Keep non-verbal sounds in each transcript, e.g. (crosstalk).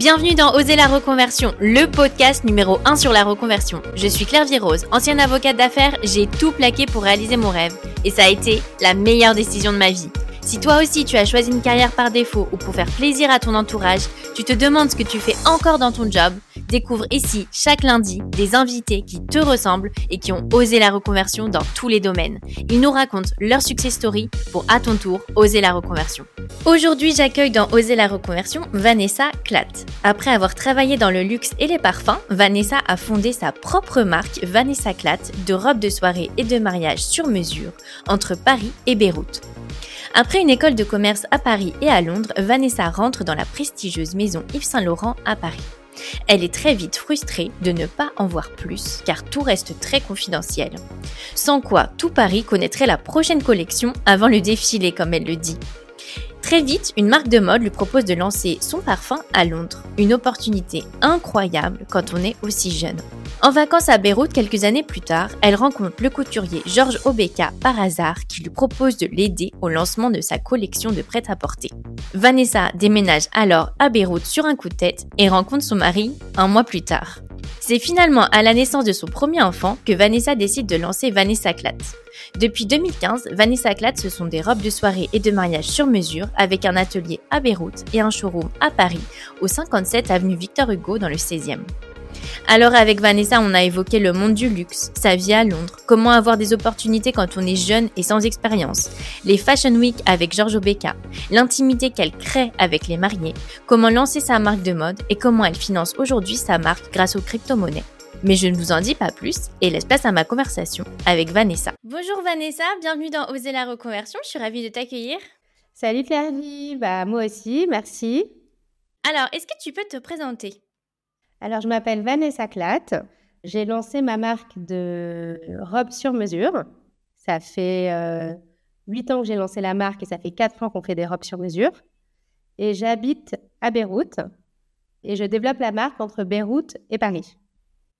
Bienvenue dans Oser la reconversion, le podcast numéro 1 sur la reconversion. Je suis Claire Virose, ancienne avocate d'affaires, j'ai tout plaqué pour réaliser mon rêve et ça a été la meilleure décision de ma vie. Si toi aussi tu as choisi une carrière par défaut ou pour faire plaisir à ton entourage, tu te demandes ce que tu fais encore dans ton job, découvre ici chaque lundi des invités qui te ressemblent et qui ont osé la reconversion dans tous les domaines. Ils nous racontent leur success story pour à ton tour oser la reconversion. Aujourd'hui, j'accueille dans Oser la reconversion Vanessa Klatt. Après avoir travaillé dans le luxe et les parfums, Vanessa a fondé sa propre marque Vanessa Klatt de robes de soirée et de mariage sur mesure entre Paris et Beyrouth. Après une école de commerce à Paris et à Londres, Vanessa rentre dans la prestigieuse maison Yves Saint Laurent à Paris. Elle est très vite frustrée de ne pas en voir plus car tout reste très confidentiel. Sans quoi tout Paris connaîtrait la prochaine collection avant le défilé comme elle le dit. Très vite, une marque de mode lui propose de lancer son parfum à Londres. Une opportunité incroyable quand on est aussi jeune. En vacances à Beyrouth quelques années plus tard, elle rencontre le couturier Georges Obeka par hasard qui lui propose de l'aider au lancement de sa collection de prêt-à-porter. Vanessa déménage alors à Beyrouth sur un coup de tête et rencontre son mari un mois plus tard. C'est finalement à la naissance de son premier enfant que Vanessa décide de lancer Vanessa Clat. Depuis 2015, Vanessa Clat, ce sont des robes de soirée et de mariage sur mesure avec un atelier à Beyrouth et un showroom à Paris, au 57 avenue Victor Hugo dans le 16e. Alors avec Vanessa, on a évoqué le monde du luxe, sa vie à Londres, comment avoir des opportunités quand on est jeune et sans expérience, les Fashion Week avec Giorgio Becca, l'intimité qu'elle crée avec les mariés, comment lancer sa marque de mode et comment elle finance aujourd'hui sa marque grâce aux crypto-monnaies. Mais je ne vous en dis pas plus et laisse place à ma conversation avec Vanessa. Bonjour Vanessa, bienvenue dans Oser la reconversion, je suis ravie de t'accueillir. Salut Claire, bah moi aussi, merci. Alors, est-ce que tu peux te présenter? Alors, je m'appelle Vanessa Klatt. J'ai lancé ma marque de robes sur mesure. Ça fait euh, huit ans que j'ai lancé la marque et ça fait quatre ans qu'on fait des robes sur mesure. Et j'habite à Beyrouth et je développe la marque entre Beyrouth et Paris.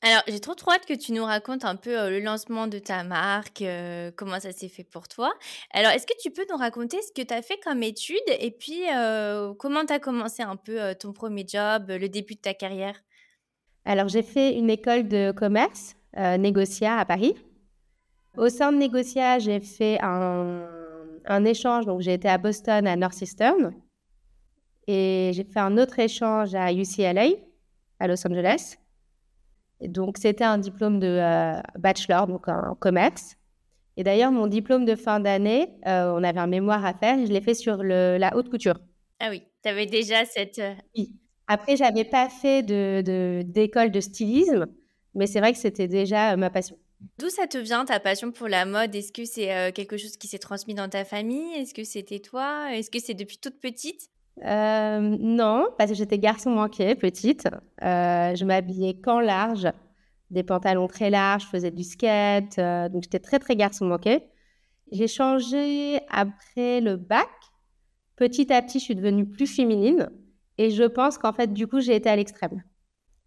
Alors, j'ai trop trop hâte que tu nous racontes un peu euh, le lancement de ta marque, euh, comment ça s'est fait pour toi. Alors, est-ce que tu peux nous raconter ce que tu as fait comme étude et puis comment tu as commencé un peu ton premier job, le début de ta carrière? Alors, j'ai fait une école de commerce, euh, Négocia à Paris. Au sein de Négocia, j'ai fait un, un, échange. Donc, j'ai été à Boston, à Northeastern. Et j'ai fait un autre échange à UCLA, à Los Angeles. Et donc, c'était un diplôme de euh, bachelor, donc en, commerce. Et d'ailleurs, mon diplôme de fin d'année, euh, on avait un mémoire à faire et je l'ai fait sur le, la haute couture. Ah oui, tu avais déjà cette. Euh, oui. Après, j'avais pas fait de, d'école de, stylisme, mais c'est vrai que c'était déjà euh, ma passion. D'où ça te vient ta passion pour la mode? Est-ce que c'est euh, quelque chose qui s'est transmis dans ta famille? Est-ce que c'était toi? Est-ce que c'est depuis toute petite? Euh, Non, parce que j'étais garçon manqué, petite. je m'habillais qu'en large, des pantalons très larges, je faisais du skate, donc j'étais très très garçon manqué. J'ai changé après le bac. Petit à petit, je suis devenue plus féminine. Et je pense qu'en fait, du coup, j'ai été à l'extrême.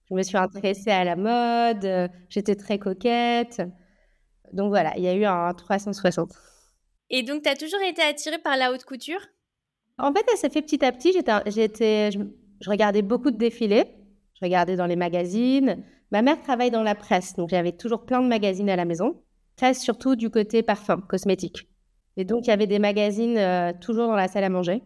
Je me suis intéressée à la mode, euh, j'étais très coquette. Donc voilà, il y a eu un 360. Et donc, tu as toujours été attirée par la haute couture? En fait, ça s'est fait petit à petit. J'étais, je, je, regardais beaucoup de défilés. Je regardais dans les magazines. Ma mère travaille dans la presse, donc j'avais toujours plein de magazines à la maison. Presse surtout du côté parfum, cosmétique. Et donc, il y avait des magazines euh, toujours dans la salle à manger.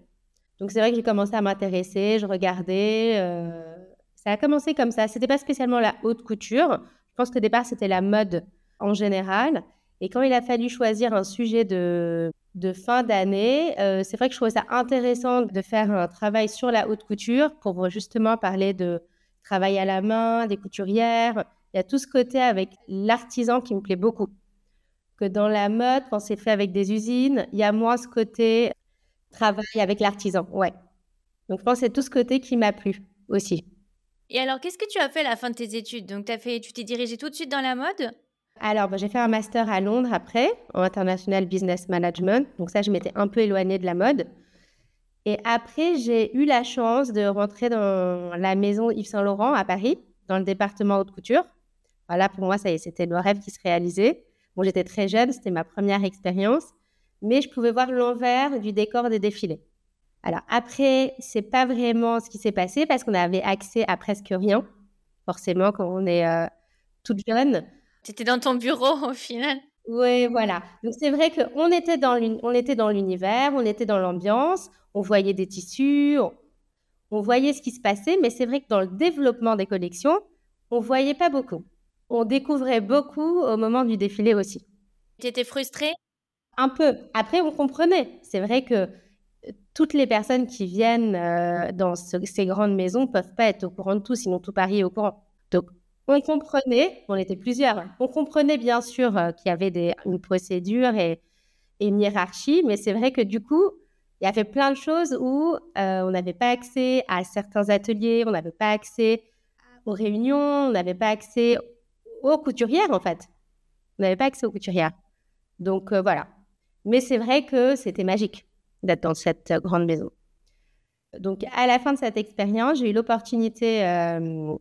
Donc c'est vrai que j'ai commencé à m'intéresser, je regardais. Euh, ça a commencé comme ça. C'était pas spécialement la haute couture. Je pense qu'au départ c'était la mode en général. Et quand il a fallu choisir un sujet de, de fin d'année, euh, c'est vrai que je trouvais ça intéressant de faire un travail sur la haute couture pour justement parler de travail à la main, des couturières. Il y a tout ce côté avec l'artisan qui me plaît beaucoup. Que dans la mode, quand c'est fait avec des usines, il y a moins ce côté travail avec l'artisan, ouais. Donc, je pense que c'est tout ce côté qui m'a plu aussi. Et alors, qu'est-ce que tu as fait à la fin de tes études? Donc, as fait, tu t'es dirigée tout de suite dans la mode? Alors, bah, j'ai fait un master à Londres après, en International Business Management. Donc, ça, je m'étais un peu éloignée de la mode. Et après, j'ai eu la chance de rentrer dans la maison Yves Saint Laurent à Paris, dans le département haute couture. Voilà, pour moi, ça c'était le rêve qui se réalisait. Bon, j'étais très jeune, c'était ma première expérience mais je pouvais voir l'envers du décor des défilés. Alors après, c'est pas vraiment ce qui s'est passé parce qu'on avait accès à presque rien, forcément, quand on est euh, toute jeune. Tu étais dans ton bureau au final Oui, voilà. Donc c'est vrai qu'on était dans l'univers, on était dans l'ambiance, on voyait des tissus, on, voyait ce qui se passait, mais c'est vrai que dans le développement des collections, on voyait pas beaucoup. On découvrait beaucoup au moment du défilé aussi. Tu étais frustrée? Un peu. Après, on comprenait. C'est vrai que euh, toutes les personnes qui viennent euh, dans ces grandes maisons ne peuvent pas être au courant de tout, sinon tout Paris est au courant. Donc, on comprenait, on était plusieurs, on comprenait bien sûr euh, qu'il y avait une procédure et, une hiérarchie, mais c'est vrai que du coup, il y avait plein de choses où on n'avait pas accès à certains ateliers, on n'avait pas accès aux réunions, on n'avait pas accès aux couturières en fait. On n'avait pas accès aux couturières. Donc voilà. Mais c'est vrai que c'était magique d'être dans cette euh, grande maison. Donc à la fin de cette expérience, j'ai eu l'opportunité euh,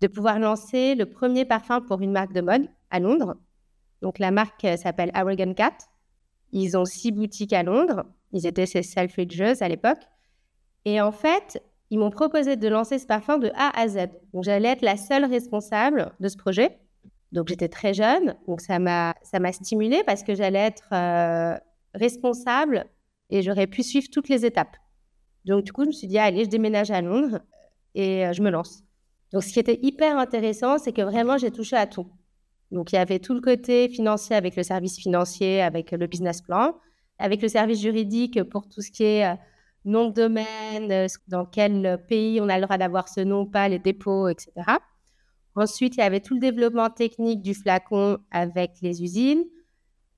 de pouvoir lancer le premier parfum pour une marque de mode à Londres. Donc la marque s'appelle Aragon Cat. Ils ont six boutiques à Londres. Ils étaient chez Selfridges à l'époque. Et en fait, ils m'ont proposé de lancer ce parfum de A à Z. Donc j'allais être la seule responsable de ce projet. Donc j'étais très jeune, donc ça m'a stimulée parce que j'allais être euh, responsable et j'aurais pu suivre toutes les étapes. Donc du coup, je me suis dit allez, je déménage à Londres et euh, je me lance. Donc ce qui était hyper intéressant, c'est que vraiment j'ai touché à tout. Donc il y avait tout le côté financier avec le service financier, avec le business plan, avec le service juridique pour tout ce qui est euh, nom de domaine, dans quel pays on a le droit d'avoir ce nom, pas les dépôts, etc. Ensuite, il y avait tout le développement technique du flacon avec les usines,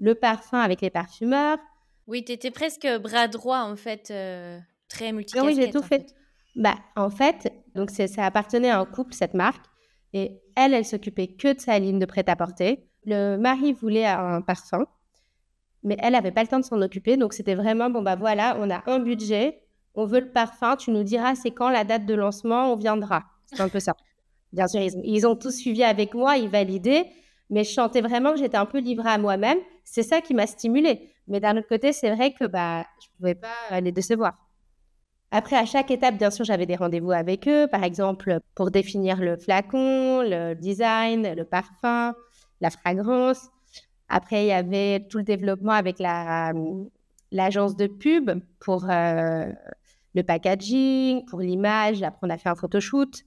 le parfum avec les parfumeurs. Oui, tu étais presque bras droit, en fait, euh, très multi Oui, j'ai tout fait. Bah, en fait, donc ça appartenait à un couple, cette marque. Et elle, elle s'occupait que de sa ligne de prêt-à-porter. Le mari voulait un parfum, mais elle n'avait pas le temps de s'en occuper. Donc, c'était vraiment, bon, bah voilà, on a un budget, on veut le parfum, tu nous diras c'est quand la date de lancement, on viendra. C'est un peu ça. (laughs) Bien sûr, ils, ont tous suivi avec moi, ils validaient, mais je sentais vraiment que j'étais un peu livrée à moi-même. C'est ça qui m'a stimulée. Mais d'un autre côté, c'est vrai que bah, je ne pouvais pas les décevoir. Après, à chaque étape, bien sûr, j'avais des rendez-vous avec eux, par exemple, pour définir le flacon, le design, le parfum, la fragrance. Après, il y avait tout le développement avec l'agence de pub pour euh, le packaging, pour l'image. Après, on a fait un photoshoot.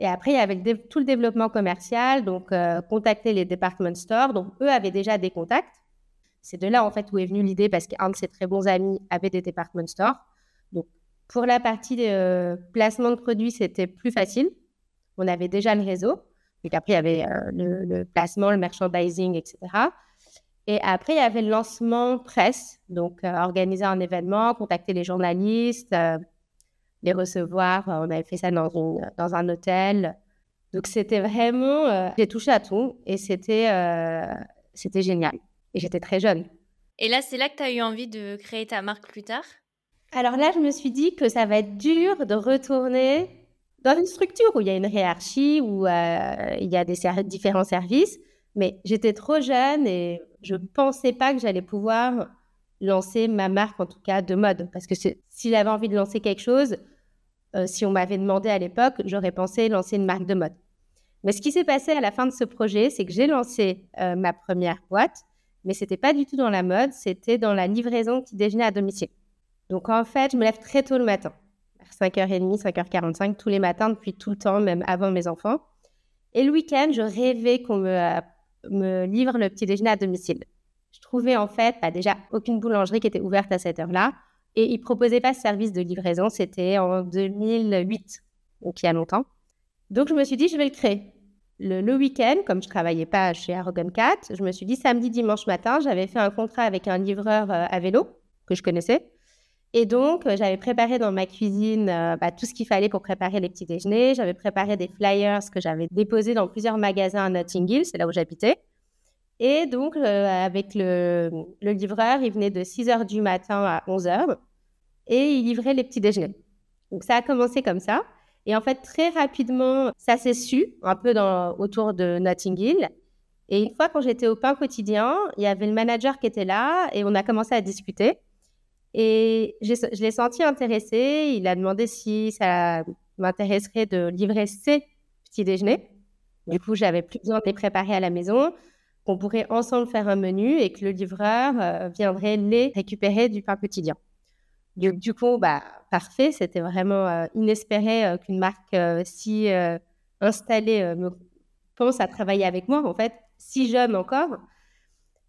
Et après, il y avait tout le développement commercial, donc euh, contacter les department stores. Donc, eux avaient déjà des contacts. C'est de là, en fait, où est venue l'idée, parce qu'un de ses très bons amis avait des department stores. Donc, pour la partie euh, placement de produits, c'était plus facile. On avait déjà le réseau. Donc, après, il y avait euh, le, le, placement, le merchandising, etc. Et après, il y avait le lancement presse. Donc, organiser un événement, contacter les journalistes, les recevoir. Euh, on avait fait ça dans, dans un hôtel. Donc c'était vraiment, euh, j'ai touché à tout et c'était euh, c'était génial. Et j'étais très jeune. Et là, c'est là que tu as eu envie de créer ta marque plus tard? Alors là, je me suis dit que ça va être dur de retourner dans une structure où il y a une hiérarchie, où il y a des différents services. Mais j'étais trop jeune et je ne pensais pas que j'allais pouvoir lancer ma marque, en tout cas de mode. Parce que si j'avais envie de lancer quelque chose, euh, si on m'avait demandé à l'époque, j'aurais pensé lancer une marque de mode. Mais ce qui s'est passé à la fin de ce projet, c'est que j'ai lancé euh, ma première boîte, mais ce n'était pas du tout dans la mode, c'était dans la livraison qui déjeunait à domicile. Donc en fait, je me lève très tôt le matin, vers 5h30, 5h45, tous les matins, depuis tout le temps, même avant mes enfants. Et le week-end, je rêvais qu'on me, me livre le petit déjeuner à domicile. Je trouvais en fait bah, déjà aucune boulangerie qui était ouverte à cette heure-là. Et ils ne proposaient pas ce service de livraison. C'était en 2008, donc il y a longtemps. Donc je me suis dit, je vais le créer. Le, week-end, comme je travaillais pas chez Arrogant Cat, je me suis dit samedi, dimanche matin, j'avais fait un contrat avec un livreur euh, à vélo que je connaissais. Et donc, euh, j'avais préparé dans ma cuisine euh, bah, tout ce qu'il fallait pour préparer les petits déjeuners. J'avais préparé des flyers que j'avais déposés dans plusieurs magasins à Notting Hill, c'est là où j'habitais. Et donc, avec le, livreur, il venait de 6 heures du matin à 11 heures et il livrait les petits déjeuners. Donc, ça a commencé comme ça. Et en fait, très rapidement, ça s'est su, un peu dans, autour de Notting Hill. Et une fois, quand j'étais au pain quotidien, il y avait le manager qui était là et on a commencé à discuter. Et je l'ai senti intéressé. Il a demandé si ça m'intéresserait de livrer ses petits déjeuners. Du coup, j'avais plus besoin de les préparer à la maison, qu'on pourrait ensemble faire un menu et que le livreur euh, viendrait les récupérer du pain quotidien. Du, coup, bah, parfait. C'était vraiment euh, inespéré euh, qu'une marque si installée me pense à travailler avec moi, en fait, si jeune encore.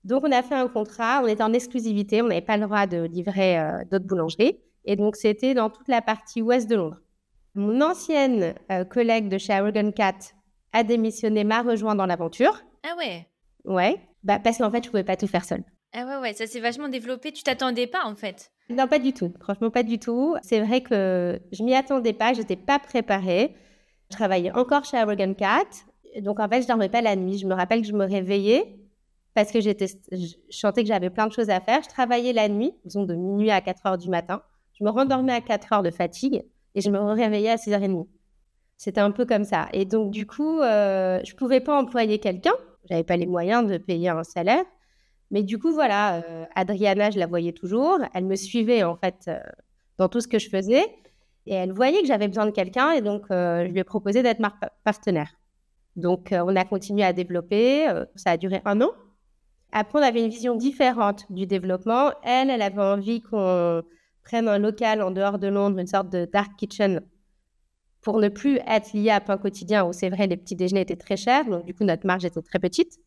Donc, on a fait un contrat, on était en exclusivité, on n'avait pas le droit de livrer euh, d'autres boulangeries. Et donc, c'était dans toute la partie ouest de Londres. Mon ancienne euh, collègue de chez Aragon Cat a démissionné, m'a rejoint dans l'aventure. Ah ouais Ouais, bah, parce qu'en fait, je ne pouvais pas tout faire seule. Ah ouais, ouais, ça s'est vachement développé. Tu t'attendais pas, en fait Non, pas du tout. Franchement, pas du tout. C'est vrai que je m'y attendais pas, je n'étais pas préparée. Je travaillais encore chez Aragon Cat. Donc, en fait, je dormais pas la nuit. Je me rappelle que je me réveillais parce que j'étais, je sentais que j'avais plein de choses à faire. Je travaillais la nuit, disons de minuit à 4 heures du matin. Je me rendormais à 4 heures de fatigue et je me réveillais à 6h30. C'était un peu comme ça. Et donc, du coup, euh, je ne pouvais pas employer quelqu'un. Je n'avais pas les moyens de payer un salaire. Mais du coup, voilà, euh, Adriana, je la voyais toujours. Elle me suivait, en fait, euh, dans tout ce que je faisais. Et elle voyait que j'avais besoin de quelqu'un. Et donc, je lui ai proposé d'être ma partenaire. Donc, on a continué à développer. ça a duré un an. Après, on avait une vision différente du développement. Elle, elle avait envie qu'on prenne un local en dehors de Londres, une sorte de dark kitchen, pour ne plus être lié à pain quotidien, où c'est vrai, les petits déjeuners étaient très chers, donc du coup, notre marge était très petite.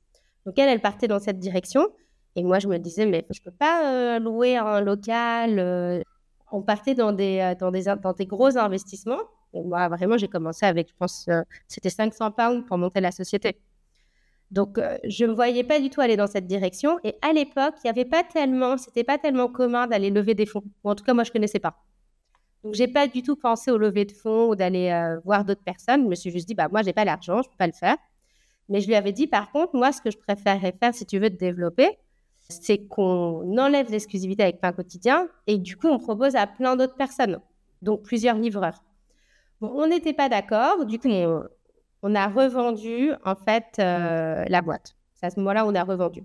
Donc, elle, elle partait dans cette direction. Et moi, je me disais, mais je ne peux pas euh, louer un local. Euh. On partait dans des, euh, dans, des, dans des gros investissements. Et moi, vraiment, j'ai commencé avec, je pense, c'était 500 pounds pour monter la société. Donc, je ne me voyais pas du tout aller dans cette direction. Et à l'époque, il n'y avait pas tellement, c'était pas tellement commun d'aller lever des fonds. En tout cas, moi, je ne connaissais pas. Donc, j'ai pas du tout pensé au lever de fonds ou d'aller voir d'autres personnes. Je me suis juste dit, bah, moi, j'ai pas l'argent, je peux pas le faire. Mais je lui avais dit, par contre, moi, ce que je préférerais faire si tu veux te développer, c'est qu'on enlève l'exclusivité avec Pain Quotidien et du coup, on propose à plein d'autres personnes, donc plusieurs livreurs. Bon, on n'était pas d'accord. Du coup, on a revendu en fait euh, la boîte. C'est à ce moment-là on a revendu.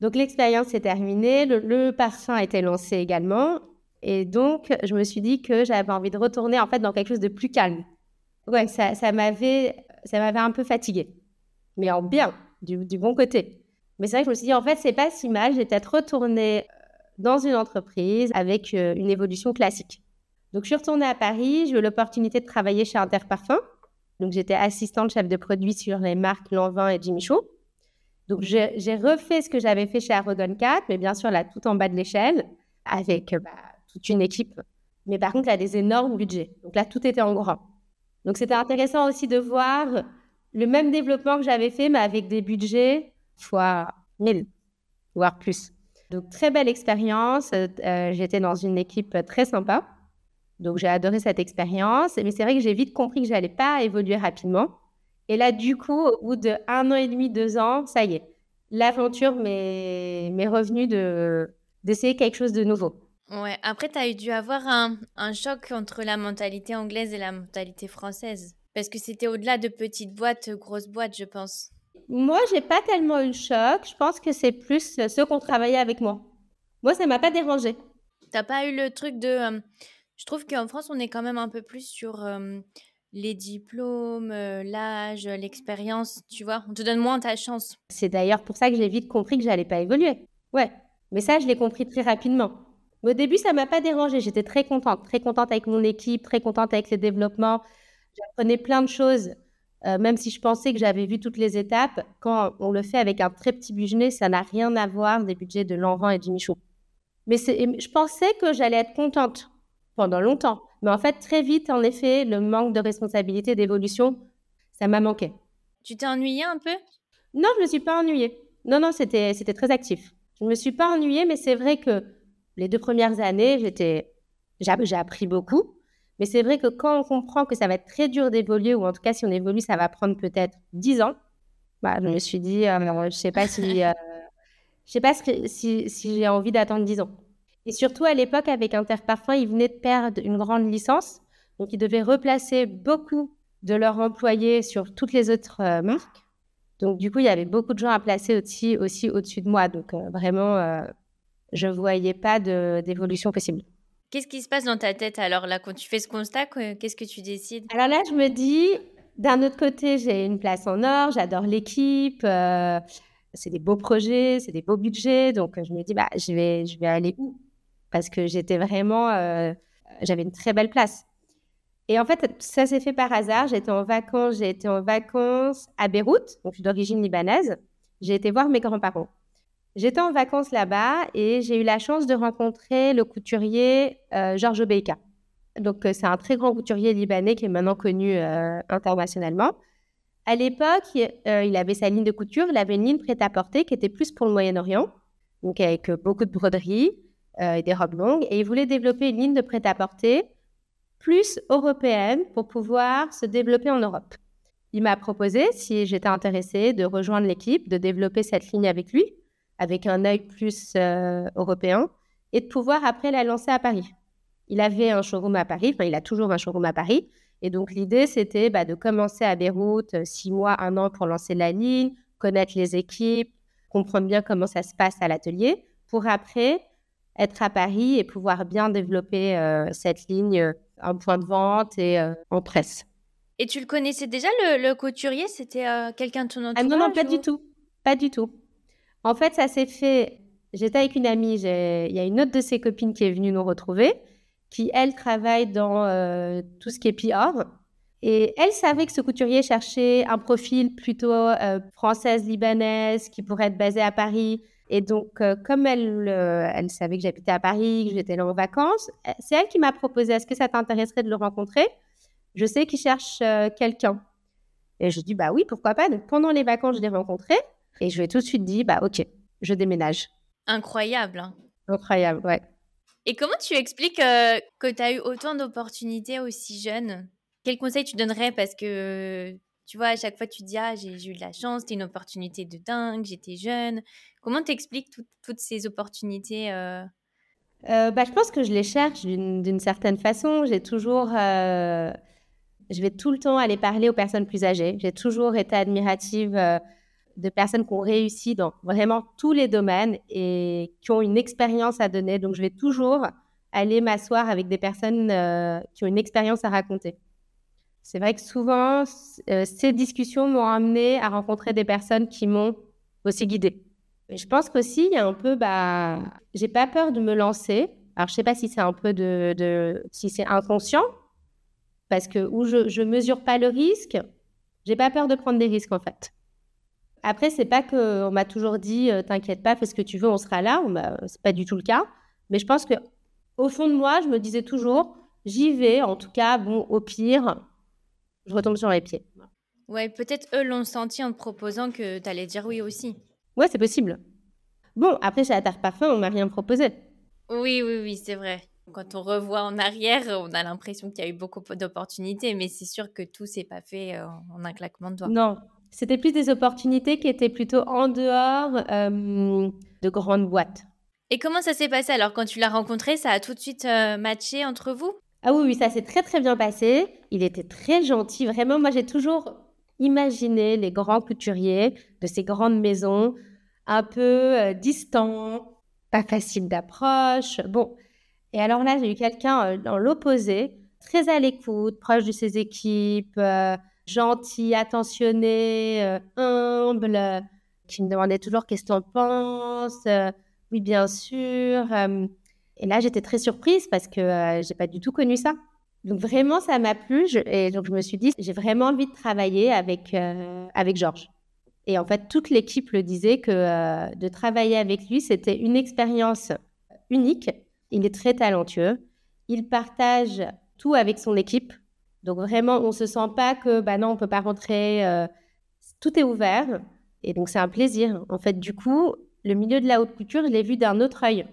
Donc l'expérience est terminée, le, parfum a été lancé également, et donc je me suis dit que j'avais envie de retourner en fait dans quelque chose de plus calme. Ouais, ça, ça m'avait un peu fatiguée, mais en bien, du, bon côté. Mais c'est vrai que je me suis dit en fait c'est pas si mal, j'ai peut-être retourné euh, dans une entreprise avec euh, une évolution classique. Donc je suis retournée à Paris, j'ai eu l'opportunité de travailler chez Interparfum donc, j'étais assistante chef de produit sur les marques Lanvin et Jimmy Choo. Donc, j'ai refait ce que j'avais fait chez Aragon 4, mais bien sûr, là, tout en bas de l'échelle, avec bah, toute une équipe. Mais par contre, a des énormes budgets. Donc là, tout était en grand. Donc, c'était intéressant aussi de voir le même développement que j'avais fait, mais avec des budgets fois 1000, voire plus. Donc, très belle expérience. Euh, j'étais dans une équipe très sympa. Donc j'ai adoré cette expérience, mais c'est vrai que j'ai vite compris que j'allais pas évoluer rapidement. Et là, du coup, au bout de un an et demi, deux ans, ça y est, l'aventure m'est revenue de d'essayer quelque chose de nouveau. Ouais, après, tu as dû avoir un, un, choc entre la mentalité anglaise et la mentalité française. Parce que c'était au-delà de petites boîtes, grosses boîtes, je pense. Moi, j'ai pas tellement eu le choc. Je pense que c'est plus ceux qui ont travaillé avec moi. Moi, ça m'a pas dérangé. T'as pas eu le truc de. Euh, je trouve qu'en France, on est quand même un peu plus sur les diplômes, l'âge, l'expérience, tu vois. On te donne moins ta chance. C'est d'ailleurs pour ça que j'ai vite compris que j'allais pas évoluer. Ouais, mais ça, je l'ai compris très rapidement. Au début, ça m'a pas dérangé. J'étais très contente, très contente avec mon équipe, très contente avec les développements. J'apprenais plein de choses, même si je pensais que j'avais vu toutes les étapes. Quand on le fait avec un très petit budget, ça n'a rien à voir des budgets de Lanvin et de Michaud. Mais je pensais que j'allais être contente pendant longtemps. Mais en fait, très vite, en effet, le manque de responsabilité, d'évolution, ça m'a manqué. Tu t'es ennuyée un peu? Non, je ne me suis pas ennuyée. Non, non, c'était, c'était très actif. Je ne me suis pas ennuyée, mais c'est vrai que les deux premières années, j'étais, j'ai, appris beaucoup. Mais c'est vrai que quand on comprend que ça va être très dur d'évoluer, ou en tout cas, si on évolue, ça va prendre peut-être 10 ans, bah, je me suis dit, euh, je ne sais pas si, (laughs) euh, je sais pas si, si j'ai envie d'attendre 10 ans. Et surtout, à l'époque, avec Interparfum, ils venaient de perdre une grande licence. Donc, ils devaient replacer beaucoup de leurs employés sur toutes les autres euh, marques. Donc, du coup, il y avait beaucoup de gens à placer aussi, aussi au-dessus de moi. Donc, vraiment, je ne voyais pas d'évolution possible. Qu'est-ce qui se passe dans ta tête alors là quand tu fais ce constat Qu'est-ce que tu décides? Alors là, je me dis, d'un autre côté, j'ai une place en or, j'adore l'équipe, euh, c'est des beaux projets, c'est des beaux budgets, donc je me dis, bah, je vais, je vais aller où? Parce que j'étais vraiment, euh, j'avais une très belle place. Et en fait, ça s'est fait par hasard. J'étais en vacances, j'ai en vacances à Beyrouth, donc je suis d'origine libanaise. J'ai été voir mes grands-parents. J'étais en vacances là-bas et j'ai eu la chance de rencontrer le couturier euh, Georges. Donc, euh, c'est un très grand couturier libanais qui est maintenant connu euh, internationalement. À l'époque, il avait sa ligne de couture, il avait une ligne prêt-à-porter qui était plus pour le Moyen-Orient, donc avec beaucoup de broderies et des robes longues. Et il voulait développer une ligne de prêt-à-porter plus européenne pour pouvoir se développer en Europe. Il m'a proposé, si j'étais intéressée, de rejoindre l'équipe, de développer cette ligne avec lui, avec un œil plus euh, européen, et de pouvoir après la lancer à Paris. Il avait un showroom à Paris, enfin il a toujours un showroom à Paris, et donc l'idée c'était bah, de commencer à Beyrouth, euh, six mois, un an pour lancer la ligne, connaître les équipes, comprendre bien comment ça se passe à l'atelier, pour après être à Paris et pouvoir bien développer euh, cette ligne en point de vente et en presse. Et tu le connaissais déjà, le, couturier? C'était euh, quelqu'un de ton entourage Ah non, non, pas du tout. Pas du tout. En fait, ça s'est fait. J'étais avec une amie, il y a une autre de ses copines qui est venue nous retrouver, qui, elle, travaille dans euh, tout ce qui est PR. Et elle savait que ce couturier cherchait un profil plutôt euh, française, libanaise, qui pourrait être basé à Paris. Et donc, comme elle, elle savait que j'habitais à Paris, que j'étais là en vacances, c'est elle qui m'a proposé est-ce que ça t'intéresserait de le rencontrer? Je sais qu'il cherche euh, quelqu'un. Et je dis, bah oui, pourquoi pas? Donc, pendant les vacances, je l'ai rencontré et je lui ai tout de suite dit, bah ok, je déménage. Incroyable. Hein. Incroyable, ouais. Et comment tu expliques euh, que tu as eu autant d'opportunités aussi jeune Quel conseil tu donnerais? Parce que, tu vois, à chaque fois, tu dis, ah, j'ai eu de la chance, c'était une opportunité de dingue, j'étais jeune. Comment t'expliques toutes ces opportunités euh? bah, Je pense que je les cherche d'une certaine façon. J'ai toujours je vais tout le temps aller parler aux personnes plus âgées. J'ai toujours été admirative euh, de personnes qui ont réussi dans vraiment tous les domaines et qui ont une expérience à donner. Donc, je vais toujours aller m'asseoir avec des personnes euh, qui ont une expérience à raconter. C'est vrai que souvent, euh, ces discussions m'ont amené à rencontrer des personnes qui m'ont aussi guidée. je pense qu'aussi, il y a un peu, bah, j'ai pas peur de me lancer. Alors, je sais pas si c'est un peu de, si c'est inconscient, parce que où je ne mesure pas le risque, j'ai pas peur de prendre des risques en fait. Après, c'est pas qu'on m'a toujours dit euh, t'inquiète pas, fais ce que tu veux, on sera là. C'est pas du tout le cas. Mais je pense que au fond de moi, je me disais toujours j'y vais. En tout cas, bon, au pire, je retombe sur les pieds. Ouais, peut-être eux l'ont senti en te proposant que tu allais dire oui aussi. Ouais, c'est possible. Bon, après, chez la Terre Parfum, on m'a rien proposé. Oui, oui, oui, c'est vrai. Quand on revoit en arrière, on a l'impression qu'il y a eu beaucoup d'opportunités, mais c'est sûr que tout s'est pas fait euh, en un claquement de doigts. Non, c'était plus des opportunités qui étaient plutôt en dehors euh, de grandes boîtes. Et comment ça s'est passé alors quand tu l'as rencontré? Ça a tout de suite euh, matché entre vous? Ah oui, oui, ça s'est très très bien passé. Il était très gentil, vraiment. Moi, j'ai toujours imaginé les grands couturiers de ces grandes maisons, un peu distants, pas facile d'approche. Bon, et alors là, j'ai eu quelqu'un euh, dans l'opposé, très à l'écoute, proche de ses équipes, euh, gentil, attentionné, euh, humble, qui me demandait toujours qu'est-ce que en penses. oui, bien sûr. et là, j'étais très surprise parce que j'ai pas du tout connu ça. Donc vraiment, ça m'a plu. et donc je me suis dit, j'ai vraiment envie de travailler avec avec Georges. Et en fait, toute l'équipe le disait que de travailler avec lui, c'était une expérience unique il est très talentueux. Il partage tout avec son équipe. Donc vraiment, on ne se sent pas que, bah non, on ne peut pas rentrer. Euh, tout est ouvert. Et donc, c'est un plaisir. En fait, du coup, le milieu de la haute couture, je l'ai vu d'un autre œil.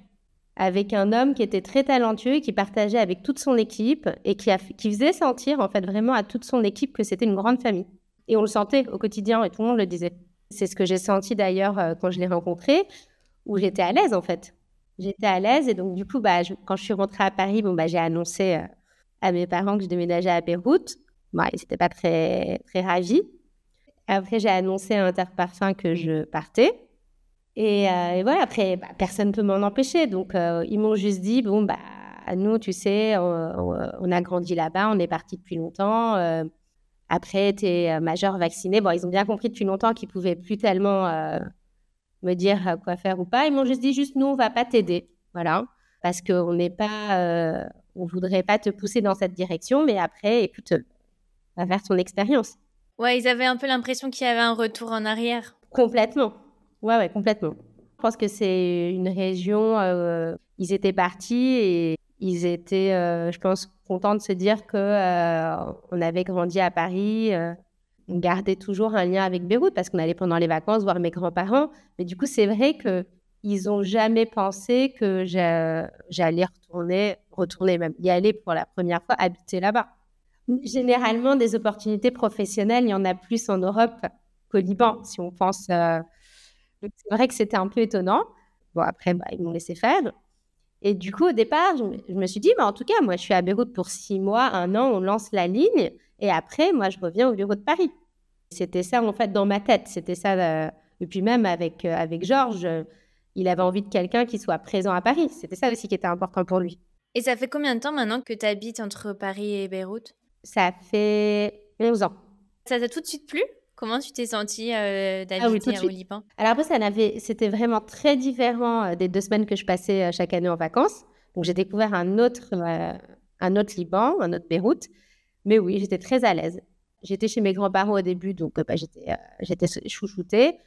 Avec un homme qui était très talentueux, qui partageait avec toute son équipe et qui, faisait sentir, en fait, vraiment à toute son équipe que c'était une grande famille. Et on le sentait au quotidien et tout le monde le disait. C'est ce que j'ai senti d'ailleurs euh, quand je l'ai rencontré, où j'étais à l'aise, en fait j'étais à l'aise. Et donc, du coup, bah, quand je suis rentrée à Paris, bon, bah, j'ai annoncé euh, à mes parents que je déménageais à Beyrouth. Bah, ils n'étaient pas très, très ravis. Après, j'ai annoncé à Interparfum que je partais. Et, euh, voilà, après, bah, personne ne peut m'en empêcher. Donc, euh, ils m'ont juste dit, bon, bah, nous, tu sais, on, a grandi là-bas, on est parti depuis longtemps. après, tu es majeur vacciné. Bon, ils ont bien compris depuis longtemps qu'ils pouvaient plus tellement me dire quoi faire ou pas. Ils m'ont juste dit, juste, nous, on va pas t'aider. Voilà. Parce qu'on n'est pas, on voudrait pas te pousser dans cette direction. Mais après, écoute, va faire ton expérience. Ouais, ils avaient un peu l'impression qu'il y avait un retour en arrière. Complètement. Ouais, ouais, complètement. Je pense que c'est une région, euh, ils étaient partis et ils étaient, euh, je pense, contents de se dire que euh, on avait grandi à Paris. on gardait toujours un lien avec Beyrouth parce qu'on allait pendant les vacances voir mes grands-parents. Mais du coup, c'est vrai que ils n'ont jamais pensé que j'allais retourner, retourner même, y aller pour la première fois, habiter là-bas. Généralement, des opportunités professionnelles, il y en a plus en Europe qu'au Liban, si on pense. Euh, c'est vrai que c'était un peu étonnant. Bon, après, bah, ils m'ont laissé faire. Et du coup, au départ, je me, suis dit, bah, en tout cas, moi, je suis à Beyrouth pour six mois, un an, on lance la ligne. Et après, moi, je reviens au bureau de Paris. C'était ça, en fait, dans ma tête. C'était ça. Euh, et puis même avec, euh, avec Georges, il avait envie de quelqu'un qui soit présent à Paris. C'était ça aussi qui était important pour lui. Et ça fait combien de temps maintenant que tu habites entre Paris et Beyrouth? Ça fait 11 ans. Ça t'a tout de suite plu? Comment tu t'es sentie euh, d'habiter ah au Liban? Alors après, ça c'était vraiment très différent euh, des deux semaines que je passais euh, chaque année en vacances. Donc j'ai découvert un autre, un autre Liban, un autre Beyrouth. Mais oui, j'étais très à l'aise. J'étais chez mes grands-parents au début, donc bah, j'étais, j'étais chouchoutée.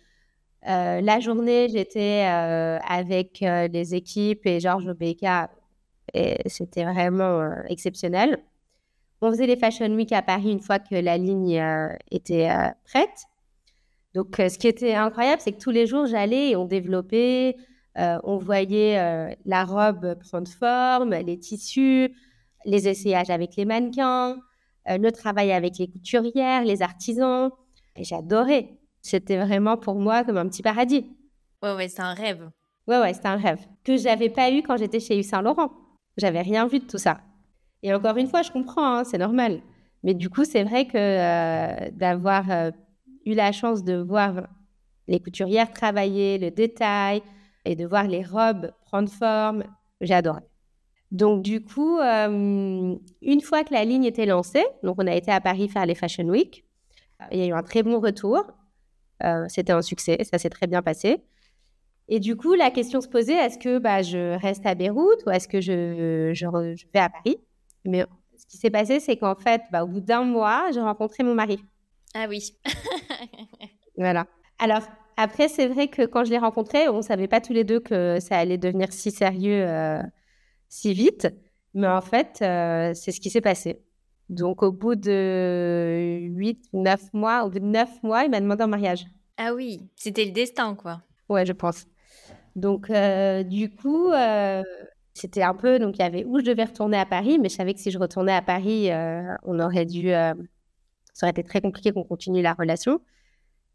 La journée, j'étais avec les équipes et Georges Obeka, et c'était vraiment exceptionnel. On faisait les Fashion Week à Paris une fois que la ligne euh, était euh, prête. Donc, euh, ce qui était incroyable, c'est que tous les jours, j'allais et on développait, on voyait la robe prendre forme, les tissus, les essayages avec les mannequins, le travail avec les couturières, les artisans. Et j'adorais. C'était vraiment pour moi comme un petit paradis. Ouais, ouais, c'est un rêve. Ouais, ouais, c'est un rêve que j'avais pas eu quand j'étais chez Yves Saint Laurent. J'avais rien vu de tout ça. Et encore une fois, je comprends, hein, c'est normal. Mais du coup, c'est vrai que euh, d'avoir euh, eu la chance de voir les couturières travailler, le détail, et de voir les robes prendre forme, j'ai adoré. Donc du coup, euh, une fois que la ligne était lancée, donc on a été à Paris faire les Fashion Week, il y a eu un très bon retour. C'était un succès, ça s'est très bien passé. Et du coup, la question se posait, est-ce que bah, je reste à Beyrouth ou est-ce que je, je, je vais à Paris? Mais ce qui s'est passé, c'est qu'en fait, bah, au bout d'un mois, j'ai rencontré mon mari. Ah oui. (laughs) voilà. Alors, après, c'est vrai que quand je l'ai rencontré, on ne savait pas tous les deux que ça allait devenir si sérieux euh, si vite. Mais en fait, euh, c'est ce qui s'est passé. Donc, au bout de 8 ou 9 mois, au bout de 9 mois, il m'a demandé en mariage. Ah oui, c'était le destin, quoi. Ouais, je pense. Donc, euh, du coup, c'était un peu, donc il y avait où je devais retourner à Paris, mais je savais que si je retournais à Paris, euh, on aurait dû, euh, ça aurait été très compliqué qu'on continue la relation.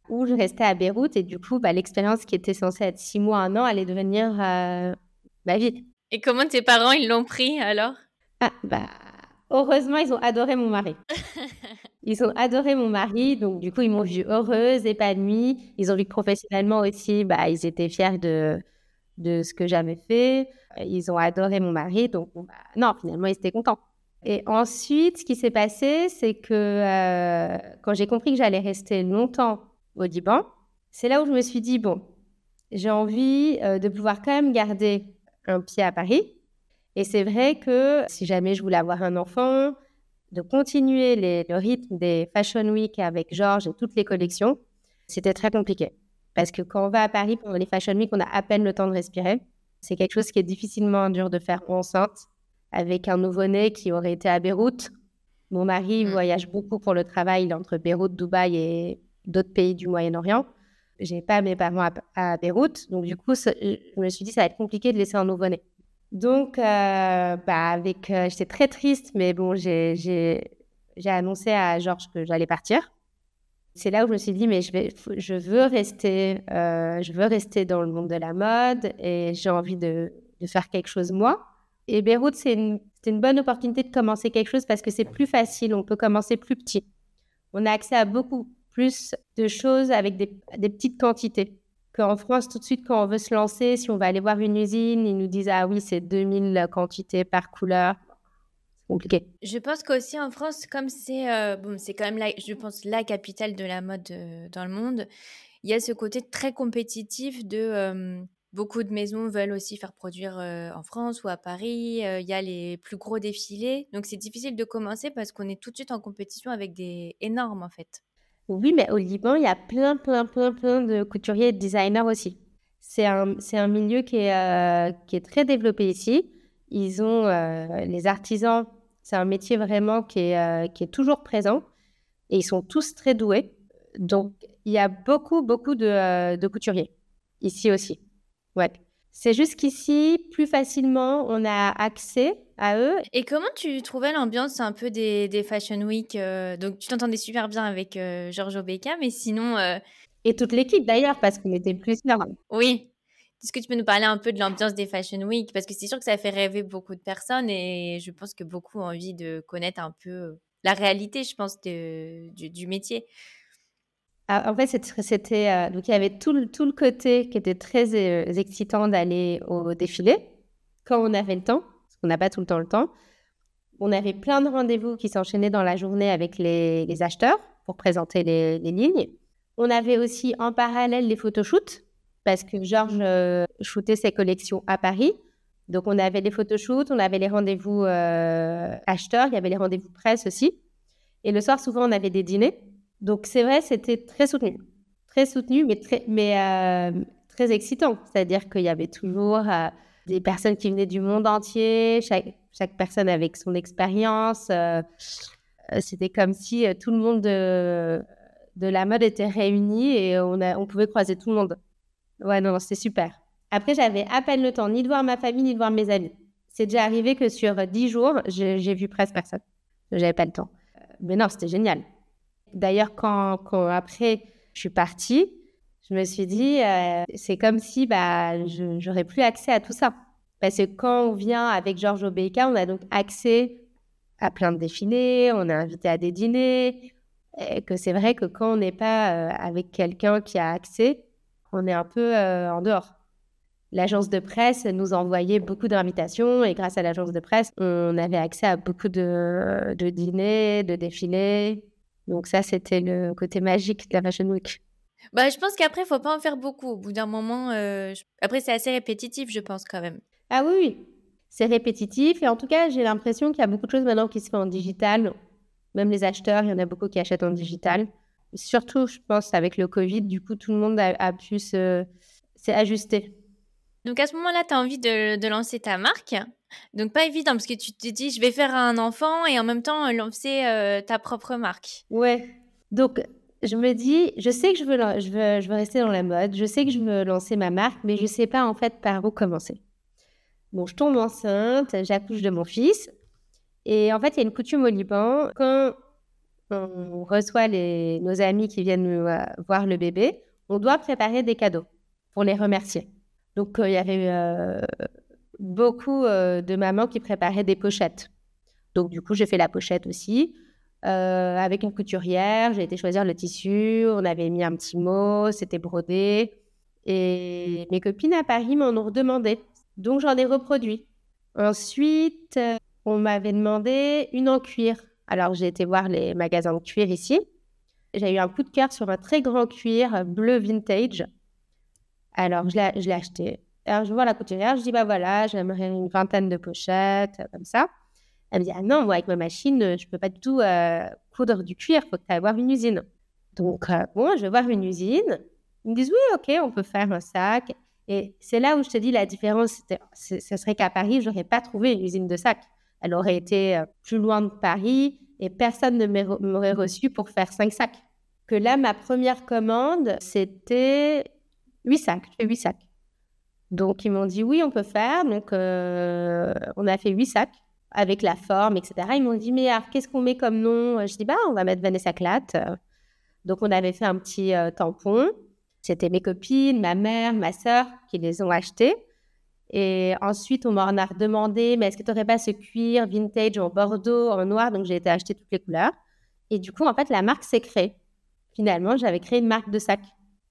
Ou je restais à Beyrouth et du coup, bah, l'expérience qui était censée être six mois, un an, allait devenir euh, ma vie. Et comment tes parents, ils l'ont pris alors? Ah, bah, heureusement, ils ont adoré mon mari. (laughs) ils ont adoré mon mari, donc du coup, ils m'ont vue heureuse, épanouie. Ils ont vu que professionnellement aussi, bah, ils étaient fiers de, de ce que j'avais fait. Ils ont adoré mon mari, donc bah, non, finalement, ils étaient contents. Et ensuite, ce qui s'est passé, c'est que euh, quand j'ai compris que j'allais rester longtemps au Liban, c'est là où je me suis dit, bon, j'ai envie euh, de pouvoir quand même garder un pied à Paris. Et c'est vrai que si jamais je voulais avoir un enfant, de continuer le rythme des Fashion Week avec Georges et toutes les collections, c'était très compliqué. Parce que quand on va à Paris pendant les Fashion Week, on a à peine le temps de respirer. C'est quelque chose qui est difficilement dur de faire enceinte avec un nouveau-né qui aurait été à Beyrouth. Mon mari mm. voyage beaucoup pour le travail entre Beyrouth, Dubaï et d'autres pays du Moyen-Orient. J'ai pas mes parents à, Beyrouth, donc du coup, je me suis dit ça va être compliqué de laisser un nouveau-né. Donc, euh, bah, avec, euh, j'étais très triste, mais bon, j'ai annoncé à Georges que j'allais partir c'est là où je me suis dit, mais je, vais, je, veux rester, euh, je veux rester dans le monde de la mode et j'ai envie de, faire quelque chose moi. Et Beyrouth, c'est une, une, bonne opportunité de commencer quelque chose parce que c'est plus facile, on peut commencer plus petit. On a accès à beaucoup plus de choses avec des petites quantités qu'en France, tout de suite, quand on veut se lancer, si on va aller voir une usine, ils nous disent Ah oui, c'est 2000 quantités par couleur. C'est compliqué. Je pense qu'aussi en France, comme c'est euh, bon, c'est quand même, la, je pense, la capitale de la mode euh, dans le monde, il y a ce côté très compétitif de. Euh, beaucoup de maisons veulent aussi faire produire en France ou à Paris. Il y a les plus gros défilés. Donc c'est difficile de commencer parce qu'on est tout de suite en compétition avec des énormes en fait. Oui, mais au Liban, il y a plein, plein, plein, plein de couturiers et de designers aussi. C'est un, c'est un milieu qui est, euh, qui est très développé ici. Ils ont euh, les artisans, c'est un métier vraiment qui est, euh, qui est toujours présent et ils sont tous très doués. Donc, il y a beaucoup, beaucoup de, de couturiers ici aussi. Ouais. C'est juste qu'ici, plus facilement, on a accès à eux. Et comment tu trouvais l'ambiance un peu des, des Fashion Week euh, Donc, tu t'entendais super bien avec euh, Giorgio Becca, mais sinon. Euh, Et toute l'équipe d'ailleurs, parce qu'on était plusieurs. Oui. Est-ce que tu peux nous parler un peu de l'ambiance des Fashion Week? Parce que c'est sûr que ça fait rêver beaucoup de personnes et je pense que beaucoup ont envie de connaître un peu la réalité, je pense, de, du, du métier. Ah, en fait, c'était donc il y avait tout le, tout le côté qui était très excitant d'aller au défilé quand on avait le temps on n'a pas tout le temps le temps. On avait plein de rendez-vous qui s'enchaînaient dans la journée avec les, acheteurs pour présenter les, lignes. On avait aussi en parallèle les photoshoots parce que Georges euh, shootait ses collections à Paris. Donc on avait les photoshoots, on avait les rendez-vous euh, acheteurs, il y avait les rendez-vous presse aussi. Et le soir, souvent, on avait des dîners. Donc c'est vrai, c'était très soutenu. Très soutenu, mais très, mais, euh, très excitant. C'est-à-dire qu'il y avait toujours des personnes qui venaient du monde entier, chaque, chaque personne avec son expérience. Euh, euh, c'était comme si euh, tout le monde de, de, la mode était réuni et on, a, on pouvait croiser tout le monde. Ouais, non, c'était super. Après, j'avais à peine le temps ni de voir ma famille, ni de voir mes amis. C'est déjà arrivé que sur dix jours, j'ai vu presque personne. J'avais pas le temps. Mais non, c'était génial. D'ailleurs, quand, quand, après je suis partie, je me suis dit, euh, c'est comme si bah, je plus accès à tout ça. Parce que quand on vient avec Georges Obeika, on a donc accès à plein de défilés, on est invité à des dîners, et que c'est vrai que quand on n'est pas euh, avec quelqu'un qui a accès, on est un peu euh, en dehors. L'agence de presse nous envoyait beaucoup d'invitations et grâce à l'agence de presse, on avait accès à beaucoup de, de dîners, de défilés. Donc ça, c'était le côté magique de la Fashion Week. Bah, je pense qu'après, il faut pas en faire beaucoup. Au bout d'un moment, euh, après, c'est assez répétitif, je pense quand même. Ah oui, oui. C'est répétitif. Et en tout cas, j'ai l'impression qu'il y a beaucoup de choses maintenant qui se font en digital. Même les acheteurs, il y en a beaucoup qui achètent en digital. Surtout, je pense, avec le Covid, du coup, tout le monde a, pu se, s'ajuster. Donc à ce moment-là, tu as envie de, de, lancer ta marque. Donc pas évident parce que tu te dis, je vais faire un enfant et en même temps lancer euh, ta propre marque. Ouais. Donc je me dis, je sais que je veux, rester dans la mode, je sais que je veux lancer ma marque, mais je ne sais pas en fait par où commencer. Bon, je tombe enceinte, j'accouche de mon fils. Et en fait, il y a une coutume au Liban. Quand on reçoit nos amis qui viennent euh, voir le bébé, on doit préparer des cadeaux pour les remercier. Donc, euh, il y avait euh, beaucoup de mamans qui préparaient des pochettes. Donc, du coup, j'ai fait la pochette aussi. Euh, avec une couturière. J'ai été choisir le tissu. On avait mis un petit mot, c'était brodé. Et mes copines à Paris m'en ont redemandé. Donc j'en ai reproduit. Ensuite, euh, on m'avait demandé une en cuir. Alors j'ai été voir les magasins de cuir ici. J'ai eu un coup de cœur sur un très grand cuir bleu vintage. Alors je l'ai acheté. Alors je vois la couturière, je dis bah voilà, j'aimerais une vingtaine de pochettes, comme ça. Elle me dit, ah non, moi, avec ma machine, euh, je ne peux pas du tout euh, coudre du cuir, il faut que tu ailles voir une usine. Donc, euh, bon, je vais voir une usine. Ils me disent, oui, OK, on peut faire un sac. Et c'est là où je te dis la différence, ce serait qu'à Paris, je n'aurais pas trouvé une usine de sacs. Elle aurait été plus loin de Paris et personne ne m'aurait reçu pour faire cinq sacs. Que là, ma première commande, c'était huit sacs. Je huit sacs. Donc, ils m'ont dit, oui, on peut faire. Donc, on a fait huit sacs avec la forme, etc. Ils m'ont dit, mais alors, qu'est-ce qu'on met comme nom? Je dis, bah, on va mettre Vanessa Clat. Donc, on avait fait un petit euh, tampon. C'était mes copines, ma mère, ma sœur qui les ont achetés. Et ensuite, on m'en a demandé, mais est-ce que tu n'aurais pas ce cuir vintage en bordeaux, en noir? Donc, j'ai été acheter toutes les couleurs. Et du coup, en fait, la marque s'est créée. Finalement, j'avais créé une marque de sac.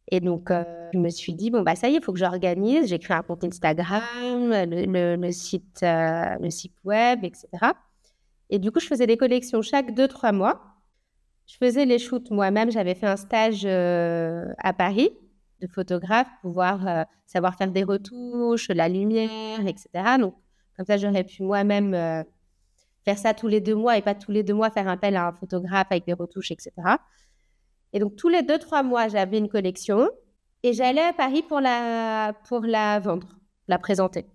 Et donc, euh, je me suis dit, bon, bah, ça y est, il faut que j'organise. J'ai créé un compte Instagram, le, site, euh, le site web, etc. Et du coup, je faisais des collections chaque deux, trois mois. Je faisais les shoots moi-même. J'avais fait un stage euh, à Paris de photographe, pouvoir savoir faire des retouches, la lumière, etc. Donc, comme ça, j'aurais pu moi-même faire ça tous les deux mois et pas tous les deux mois faire appel à un photographe avec des retouches, etc. Et donc, tous les deux, trois mois, j'avais une collection et j'allais à Paris pour la, pour la vendre, la présenter.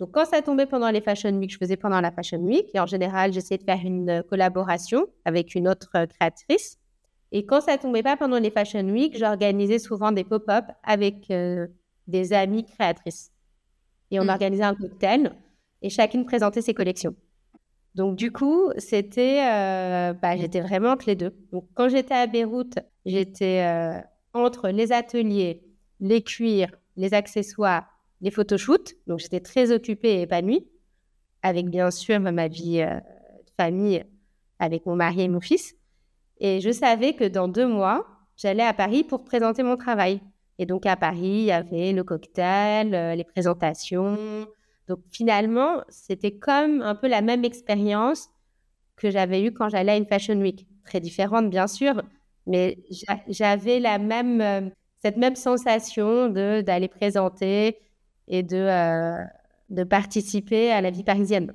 Donc, quand ça tombait pendant les Fashion Week, je faisais pendant la Fashion Week. Et en général, j'essayais de faire une collaboration avec une autre créatrice. Et quand ça tombait pas pendant les Fashion Week, j'organisais souvent des pop-up avec euh, des amies créatrices. Et on mmh. organisait un cocktail et chacune présentait ses collections. Donc du coup, c'était, euh, bah, j'étais vraiment entre les deux. Donc quand j'étais à Beyrouth, j'étais euh, entre les ateliers, les cuirs, les accessoires, les photoshoots. Donc j'étais très occupée et épanouie, avec bien sûr ma vie euh, de famille, avec mon mari et mon fils. Et je savais que dans deux mois, j'allais à Paris pour présenter mon travail. Et donc à Paris, il y avait le cocktail, les présentations, donc finalement, c'était comme un peu la même expérience que j'avais eue quand j'allais à une Fashion Week. Très différente, bien sûr, mais j'avais la même, euh, cette même sensation d'aller présenter et de, euh, de participer à la vie parisienne.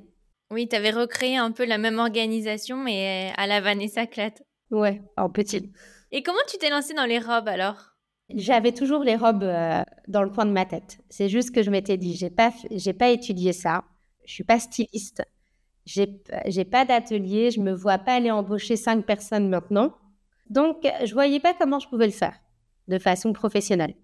Oui, tu avais recréé un peu la même organisation, mais à la Vanessa Clatte. Ouais, en petit. Et comment tu t'es lancée dans les robes alors? J'avais toujours les robes euh, dans le coin de ma tête. C'est juste que je m'étais dit, j'ai pas, j'ai pas étudié ça. Je suis pas styliste. J'ai, j'ai pas d'atelier. Je me vois pas aller embaucher cinq personnes maintenant. Donc, je voyais pas comment je pouvais le faire de façon professionnelle.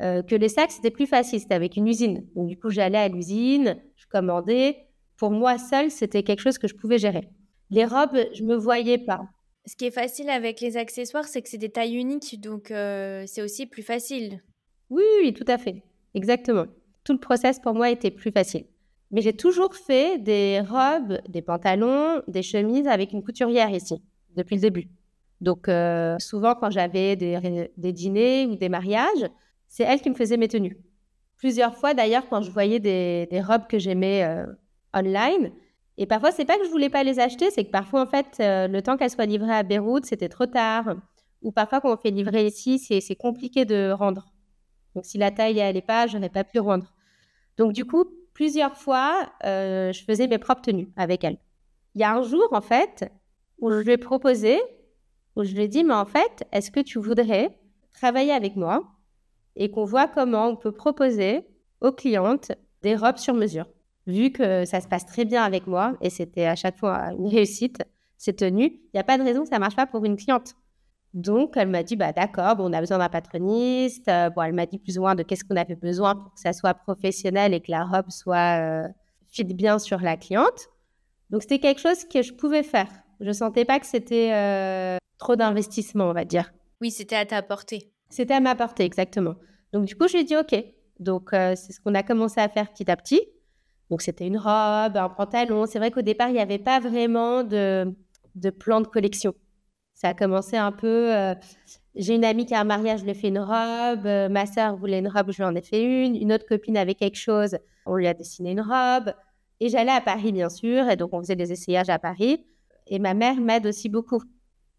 Euh, que les sacs, c'était plus facile. C'était avec une usine. Donc, du coup, j'allais à l'usine, je commandais. Pour moi, seule, c'était quelque chose que je pouvais gérer. Les robes, je me voyais pas. Ce qui est facile avec les accessoires, c'est que c'est des tailles uniques, donc euh, c'est aussi plus facile. Oui, oui, tout à fait. Exactement. Tout le process pour moi était plus facile. Mais j'ai toujours fait des robes, des pantalons, des chemises avec une couturière ici, depuis le début. Donc euh, souvent quand j'avais des, dîners ou des mariages, c'est elle qui me faisait mes tenues. Plusieurs fois d'ailleurs quand je voyais des, robes que j'aimais euh, online, et parfois, c'est pas que je voulais pas les acheter, c'est que parfois, en fait, euh, le temps qu'elles soient livrées à Beyrouth, c'était trop tard. Ou parfois, quand on fait livrer ici, c'est compliqué de rendre. Donc, si la taille n'est pas, je n'aurais pas pu rendre. Donc, du coup, plusieurs fois, euh, je faisais mes propres tenues avec elle. Il y a un jour, en fait, où je lui ai proposé, où je lui ai dit, mais en fait, est-ce que tu voudrais travailler avec moi et qu'on voit comment on peut proposer aux clientes des robes sur mesure? Vu que ça se passe très bien avec moi et c'était à chaque fois une réussite, c'est tenu, il n'y a pas de raison que ça ne marche pas pour une cliente. Donc, elle m'a dit, bah, d'accord, bon, on a besoin d'un patroniste. Euh, bon, elle m'a dit plus ou moins de qu'est-ce qu'on avait besoin pour que ça soit professionnel et que la robe soit euh, fit bien sur la cliente. Donc, c'était quelque chose que je pouvais faire. Je ne sentais pas que c'était euh, trop d'investissement, on va dire. Oui, c'était à ta portée. C'était à ma portée, exactement. Donc, du coup, je lui ai dit, OK. Donc, c'est ce qu'on a commencé à faire petit à petit. Donc, c'était une robe, un pantalon. C'est vrai qu'au départ, il n'y avait pas vraiment de, de, plan de collection. Ça a commencé un peu. Euh, j'ai une amie qui a un mariage, je lui ai fait une robe. Euh, ma sœur voulait une robe, je lui en ai fait une. Une autre copine avait quelque chose, on lui a dessiné une robe. Et j'allais à Paris, bien sûr. Et donc, on faisait des essayages à Paris. Et ma mère m'aide aussi beaucoup.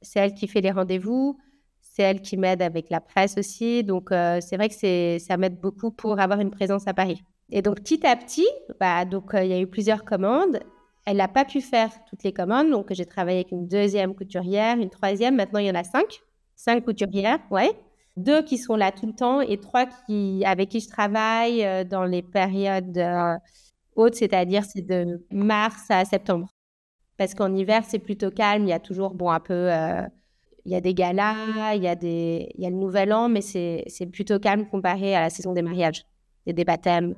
C'est elle qui fait les rendez-vous. C'est elle qui m'aide avec la presse aussi. Donc, euh, c'est vrai que ça m'aide beaucoup pour avoir une présence à Paris. Et donc, petit à petit, bah, donc, euh, il y a eu plusieurs commandes. Elle n'a pas pu faire toutes les commandes. Donc, j'ai travaillé avec une deuxième couturière, une troisième. Maintenant, il y en a cinq. Cinq couturières, ouais. Deux qui sont là tout le temps et trois qui, avec qui je travaille euh, dans les périodes euh, hautes, c'est-à-dire c'est de mars à septembre. Parce qu'en hiver, c'est plutôt calme. Il y a toujours, bon, un peu, il y a des galas, il y a, des, il y a le nouvel an, mais c'est plutôt calme comparé à la saison des mariages et des baptêmes.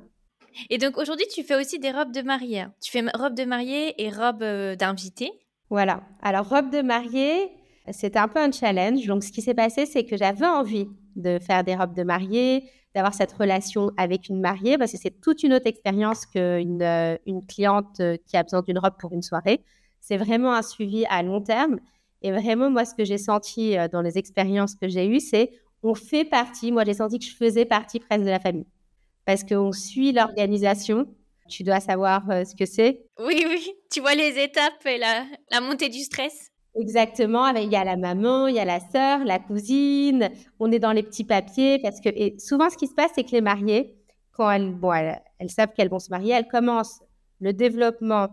Et donc aujourd'hui, tu fais aussi des robes de mariée. Tu fais robe de mariée et robe euh, d'invité. Voilà. Alors robe de mariée, c'était un peu un challenge. Donc ce qui s'est passé, c'est que j'avais envie de faire des robes de mariée, d'avoir cette relation avec une mariée, parce que c'est toute une autre expérience qu'une euh, une cliente euh, qui a besoin d'une robe pour une soirée. C'est vraiment un suivi à long terme. Et vraiment, moi, ce que j'ai senti dans les expériences que j'ai eues, c'est on fait partie, moi j'ai senti que je faisais partie presque de la famille. Parce qu'on suit l'organisation. Tu dois savoir euh, ce que c'est. Oui, oui, (laughs) tu vois les étapes et la, la montée du stress. Exactement, il y a la maman, il y a la sœur, la cousine, on est dans les petits papiers parce que et souvent ce qui se passe c'est que les mariées, quand elles, bon, elles, savent qu'elles vont se marier, elles commencent le développement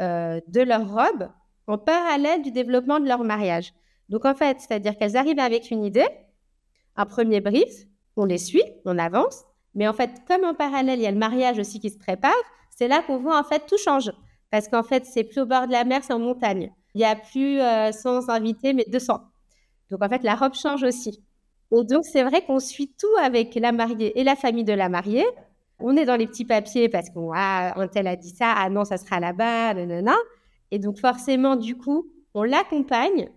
euh, de leur robe en parallèle du développement de leur mariage. Donc en fait, c'est-à-dire qu'elles arrivent avec une idée, un premier brief, on les suit, on avance, mais en fait, comme en parallèle, il y a le mariage aussi qui se prépare, c'est là qu'on voit en fait tout change. Parce qu'en fait, c'est plus au bord de la mer, c'est en montagne. Il n'y a plus 100 euh, invités, mais 200. Donc en fait, la robe change aussi. Et donc, c'est vrai qu'on suit tout avec la mariée et la famille de la mariée. On est dans les petits papiers parce qu'on ah, un tel a dit ça, ah non, ça sera là-bas, nanana. Et donc, forcément, du coup, on l'accompagne.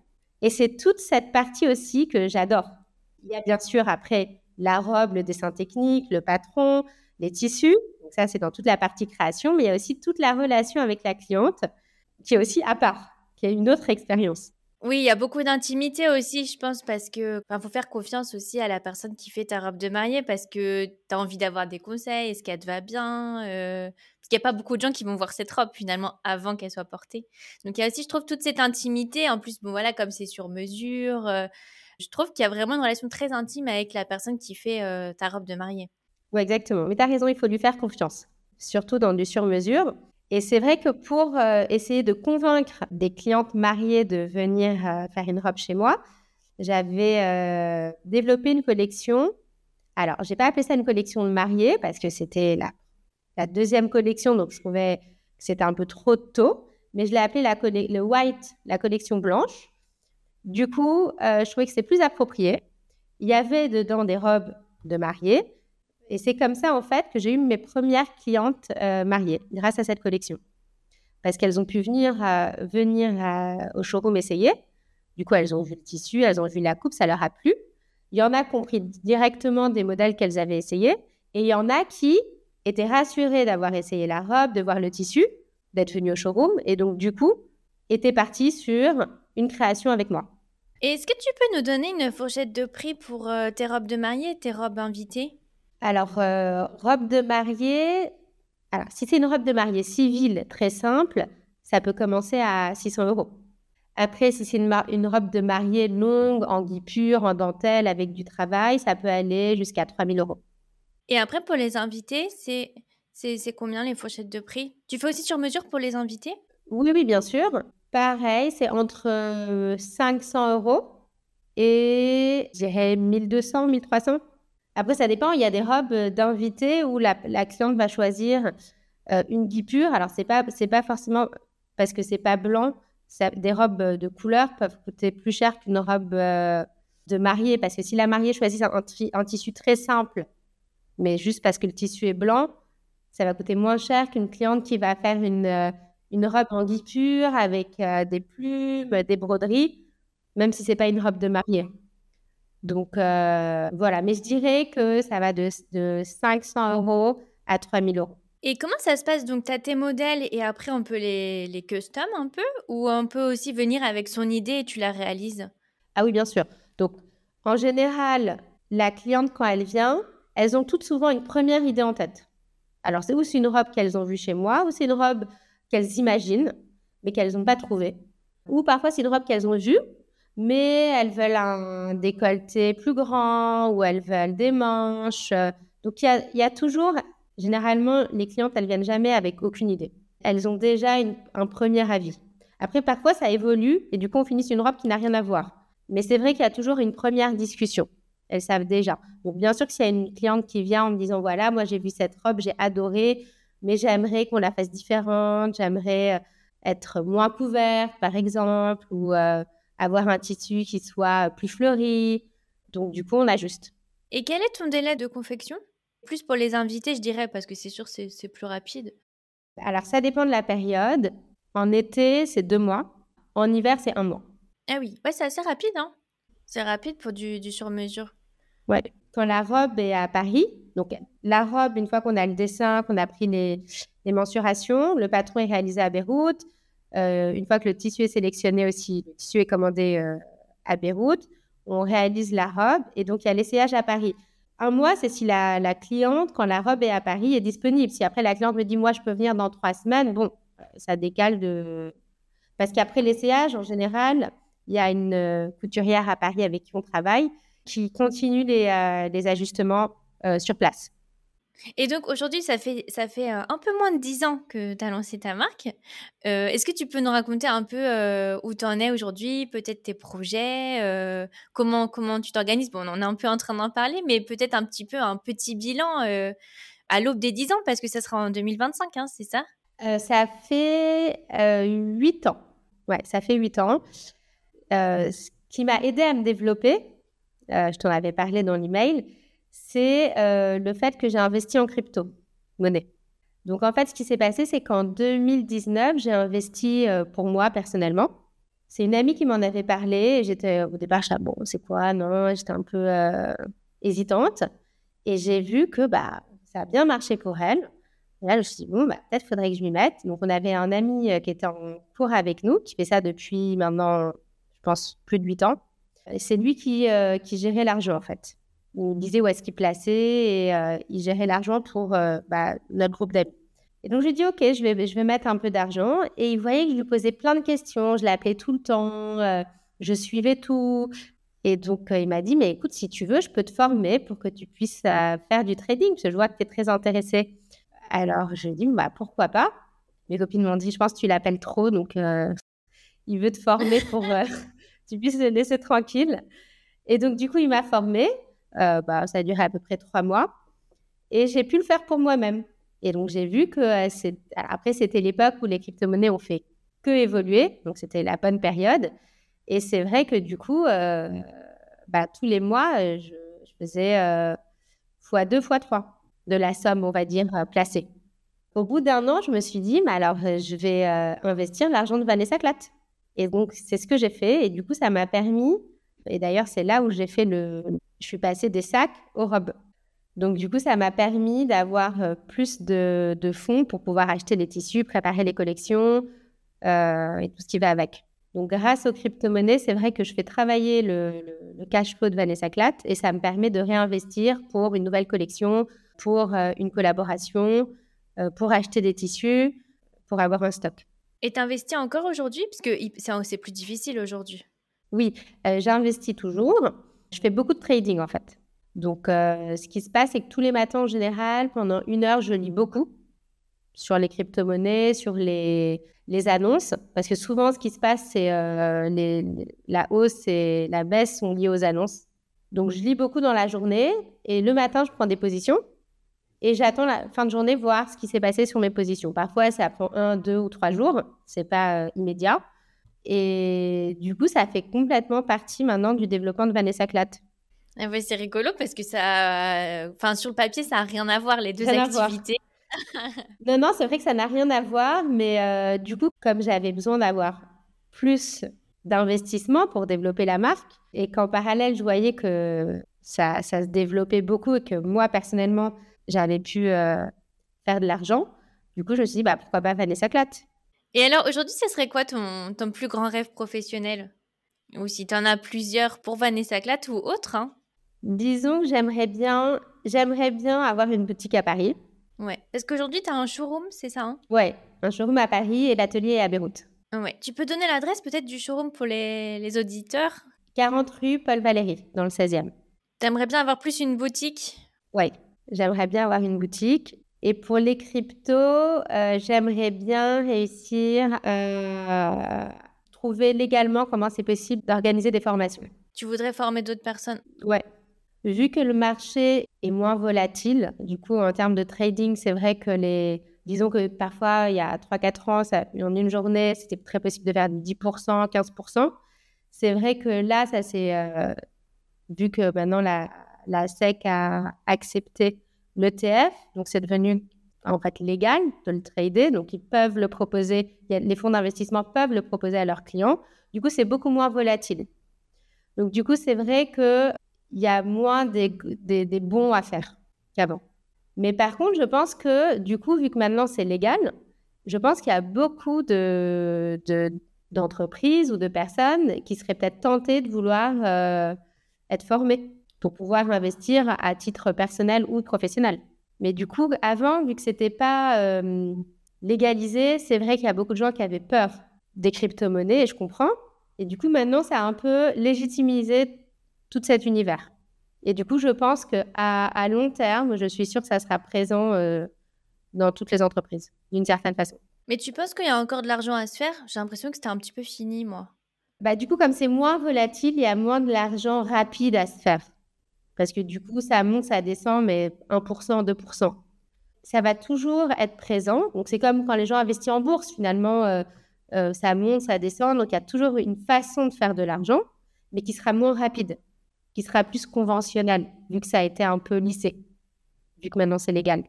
Et c'est toute cette partie aussi que j'adore. Il y a bien sûr après la robe, le dessin technique, le patron, les tissus. Donc ça, c'est dans toute la partie création, mais il y a aussi toute la relation avec la cliente qui est aussi à part, qui est une autre expérience. Oui, il y a beaucoup d'intimité aussi, je pense, parce que faut faire confiance aussi à la personne qui fait ta robe de mariée, parce que tu as envie d'avoir des conseils, est-ce qu'elle te va bien euh, Parce qu'il n'y a pas beaucoup de gens qui vont voir cette robe finalement avant qu'elle soit portée. Donc il y a aussi, je trouve, toute cette intimité. En plus, voilà, comme c'est sur mesure, euh, je trouve qu'il y a vraiment une relation très intime avec la personne qui fait euh, ta robe de mariée. Oui, exactement. Mais tu as raison, il faut lui faire confiance, surtout dans du sur-mesure. Et c'est vrai que pour euh, essayer de convaincre des clientes mariées de venir euh, faire une robe chez moi, j'avais développé une collection. Alors, j'ai pas appelé ça une collection de mariée parce que c'était la, deuxième collection, donc je trouvais que c'était un peu trop tôt. Mais je l'ai appelé la le white, la collection blanche. Du coup, je trouvais que c'est plus approprié. Il y avait dedans des robes de mariée, et c'est comme ça, en fait, que j'ai eu mes premières clientes euh, mariées grâce à cette collection. Parce qu'elles ont pu venir, euh, venir euh, au showroom essayer. Du coup, elles ont vu le tissu, elles ont vu la coupe, ça leur a plu. Il y en a qui ont directement des modèles qu'elles avaient essayés. Et il y en a qui étaient rassurées d'avoir essayé la robe, de voir le tissu, d'être venues au showroom. Et donc, du coup, étaient parties sur une création avec moi. Est-ce que tu peux nous donner une fourchette de prix pour tes robes de mariée, tes robes invitées? Alors, euh, robe de mariée, alors si c'est une robe de mariée civile très simple, ça peut commencer à 600 euros. Après, si c'est une, robe de mariée longue, en guipure, en dentelle, avec du travail, ça peut aller jusqu'à 3000 euros. Et après, pour les invités, c'est, c'est, combien les fourchettes de prix? Tu fais aussi sur mesure pour les invités? Oui, oui, bien sûr. Pareil, c'est entre 500 euh, euros et, je dirais, 1200, 1300. Après, ça dépend. Il y a des robes euh, d'invités où la, cliente va choisir euh, une guipure. Alors, c'est pas, pas forcément parce que c'est pas blanc. des robes de couleur peuvent coûter plus cher qu'une robe de mariée. Parce que si la mariée choisit un, tissu très simple, mais juste parce que le tissu est blanc, ça va coûter moins cher qu'une cliente qui va faire une, une robe en guipure avec des plumes, des broderies, même si c'est pas une robe de mariée. Donc euh, voilà, mais je dirais que ça va de, de 500 euros à 3000 euros. Et comment ça se passe? Donc, tu as tes modèles et après, on peut les, les custom un peu? Ou on peut aussi venir avec son idée et tu la réalises? Ah oui, bien sûr. Donc, en général, la cliente, quand elle vient, elles ont toutes souvent une première idée en tête. Alors, c'est ou c'est une robe qu'elles ont vue chez moi, ou c'est une robe qu'elles imaginent, mais qu'elles n'ont pas trouvée. Ou parfois, c'est une robe qu'elles ont vue, mais elles veulent un décolleté plus grand ou elles veulent des manches. Donc, il y a, toujours, généralement, les clientes, elles viennent jamais avec aucune idée. Elles ont déjà un premier avis. Après, parfois, ça évolue et du coup, on finit sur une robe qui n'a rien à voir. Mais c'est vrai qu'il y a toujours une première discussion. Elles savent déjà. Donc, bien sûr que s'il y a une cliente qui vient en me disant, voilà, moi, j'ai vu cette robe, j'ai adoré, mais j'aimerais qu'on la fasse différente, j'aimerais euh, être moins couverte, par exemple, ou... Euh, avoir un tissu qui soit plus fleuri. Donc, du coup, on ajuste. Et quel est ton délai de confection? Plus pour les invités, je dirais, parce que c'est sûr, c'est plus rapide. Alors, ça dépend de la période. En été, c'est deux mois. En hiver, c'est un mois. Ah oui, ouais, c'est assez rapide, hein C'est rapide pour du, du sur-mesure. Ouais, quand la robe est à Paris, donc la robe, une fois qu'on a le dessin, qu'on a pris les, mensurations, le patron est réalisé à Beyrouth, euh, une fois que le tissu est sélectionné aussi, le tissu est commandé euh, à Beyrouth, on réalise la robe et donc il y a l'essayage à Paris. Un mois, c'est si la, la, cliente, quand la robe est à Paris, est disponible. Si après la cliente me dit, moi, je peux venir dans trois semaines, bon, ça décale de. Parce qu'après l'essayage, en général, il y a une euh, couturière à Paris avec qui on travaille qui continue les, euh, les ajustements euh, sur place. Et donc aujourd'hui, ça fait, ça fait un peu moins de 10 ans que tu as lancé ta marque. Est-ce que tu peux nous raconter un peu où tu en es aujourd'hui, peut-être tes projets, comment, comment tu t'organises? Bon, on est un peu en train d'en parler, mais peut-être un petit peu un petit bilan à l'aube des 10 ans, parce que ça sera en 2025, hein, c'est ça? Ça fait 8 ans. Ouais, ça fait 8 ans. ce qui m'a aidé à me développer, je t'en avais parlé dans l'email, c'est euh, le fait que j'ai investi en crypto-monnaie. Donc, en fait, ce qui s'est passé, c'est qu'en 2019, j'ai investi euh, pour moi personnellement. C'est une amie qui m'en avait parlé. J'étais au départ, je bon, c'est quoi? Non, j'étais un peu euh, hésitante. Et j'ai vu que bah, ça a bien marché pour elle. Et là, je me suis dit, bon, bah, peut-être faudrait que je m'y mette. Donc, on avait un ami qui était en cours avec nous, qui fait ça depuis maintenant, je pense, plus de huit ans. C'est lui qui, qui gérait l'argent, en fait il disait où est-ce qu'il plaçait et euh, il gérait l'argent pour euh, bah, notre groupe d'amis. Et donc, je lui dit, OK, je vais, mettre un peu d'argent. Et il voyait que je lui posais plein de questions. Je l'appelais tout le temps. Euh, je suivais tout. Et donc, il m'a dit, mais écoute, si tu veux, je peux te former pour que tu puisses faire du trading, parce que je vois que tu es très intéressé. Alors, je lui ai dit, bah, pourquoi pas? Mes copines m'ont dit, je pense que tu l'appelles trop, donc il veut te former pour tu puisses le laisser tranquille. Et donc, du coup, il m'a formé. Euh, bah, ça a duré à peu près trois mois. Et j'ai pu le faire pour moi-même. Et donc, j'ai vu que euh, après, c'était l'époque où les crypto-monnaies ont fait que évoluer. Donc, c'était la bonne période. Et c'est vrai que du coup, euh, bah, tous les mois, je, faisais fois deux, fois trois de la somme, on va dire, placée. Au bout d'un an, je me suis dit, mais alors, je vais investir l'argent de Vanessa Klatt. Et donc, c'est ce que j'ai fait. Et du coup, ça m'a permis, et d'ailleurs, c'est là où j'ai fait le, je suis passée des sacs aux robes. Donc, du coup, ça m'a permis d'avoir euh, plus de, fonds pour pouvoir acheter les tissus, préparer les collections euh, et tout ce qui va avec. Donc, grâce aux crypto-monnaies, c'est vrai que je fais travailler le, cash flow de Vanessa Klatt et ça me permet de réinvestir pour une nouvelle collection, pour euh, une collaboration, pour acheter des tissus, pour avoir un stock. Et tu investis encore aujourd'hui? Parce que c'est plus difficile aujourd'hui. Oui, j'investis toujours. Je fais beaucoup de trading en fait. Donc, euh, ce qui se passe, c'est que tous les matins en général, pendant une heure, je lis beaucoup sur les crypto-monnaies, sur les, annonces. Parce que souvent, ce qui se passe, c'est euh, la hausse et la baisse sont liées aux annonces. Donc, je lis beaucoup dans la journée et le matin, je prends des positions et j'attends la fin de journée voir ce qui s'est passé sur mes positions. Parfois, ça prend un, deux ou trois jours. C'est pas euh, immédiat. Et du coup, ça fait complètement partie maintenant du développement de Vanessa Klatt. Ah c'est rigolo parce que ça, enfin sur le papier, ça n'a rien à voir les deux activités. (laughs) non, non, c'est vrai que ça n'a rien à voir, mais euh, du coup, comme j'avais besoin d'avoir plus d'investissement pour développer la marque et qu'en parallèle, je voyais que ça, ça, se développait beaucoup et que moi, personnellement, j'avais pu euh, faire de l'argent, du coup, je me suis dit, bah, pourquoi pas Vanessa Klatt et alors, aujourd'hui, ce serait quoi ton, ton, plus grand rêve professionnel? Ou si tu en as plusieurs pour Vanessa Klatt ou autre hein? Disons que j'aimerais bien, j'aimerais bien avoir une boutique à Paris. Ouais. Parce qu'aujourd'hui, tu as un showroom, c'est ça hein? Ouais, un showroom à Paris et l'atelier à Beyrouth. Ouais. Tu peux donner l'adresse peut-être du showroom pour les, les auditeurs? 40 rue Paul Valéry, dans le 16e. T'aimerais bien avoir plus une boutique? Ouais, j'aimerais bien avoir une boutique. Et pour les cryptos, euh, j'aimerais bien réussir à trouver légalement comment c'est possible d'organiser des formations. Tu voudrais former d'autres personnes? Ouais. Vu que le marché est moins volatile, du coup, en termes de trading, c'est vrai que les. Disons que parfois, il y a 3-4 ans, ça, en une journée, c'était très possible de faire 10%, 15%. C'est vrai que là, ça c'est. Euh, vu que maintenant la, la SEC a accepté l'ETF, donc c'est devenu en fait légal de le trader, donc ils peuvent le proposer, les fonds d'investissement peuvent le proposer à leurs clients. Du coup, c'est beaucoup moins volatile. Donc du coup, c'est vrai qu'il y a moins des, bons à faire qu'avant. Mais par contre, je pense que du coup, vu que maintenant c'est légal, je pense qu'il y a beaucoup de, d'entreprises ou de personnes qui seraient peut-être tentées de vouloir euh, être formé pour pouvoir investir à titre personnel ou professionnel. Mais du coup, avant, vu que c'était pas euh, légalisé, c'est vrai qu'il y a beaucoup de gens qui avaient peur des crypto-monnaies, et je comprends. Et du coup, maintenant, ça a un peu légitimisé tout cet univers. Et du coup, je pense qu'à à long terme, je suis sûre que ça sera présent euh, dans toutes les entreprises, d'une certaine façon. Mais tu penses qu'il y a encore de l'argent à se faire? J'ai l'impression que c'était un petit peu fini, moi. Bah, du coup, comme c'est moins volatile, il y a moins de l'argent rapide à se faire. Parce que du coup, ça monte, ça descend, mais 1%, 2%. Ça va toujours être présent. Donc, c'est comme quand les gens investissent en bourse, finalement, euh, euh, ça monte, ça descend. Donc, il y a toujours une façon de faire de l'argent, mais qui sera moins rapide, qui sera plus conventionnelle, vu que ça a été un peu lissé, vu que maintenant c'est légal.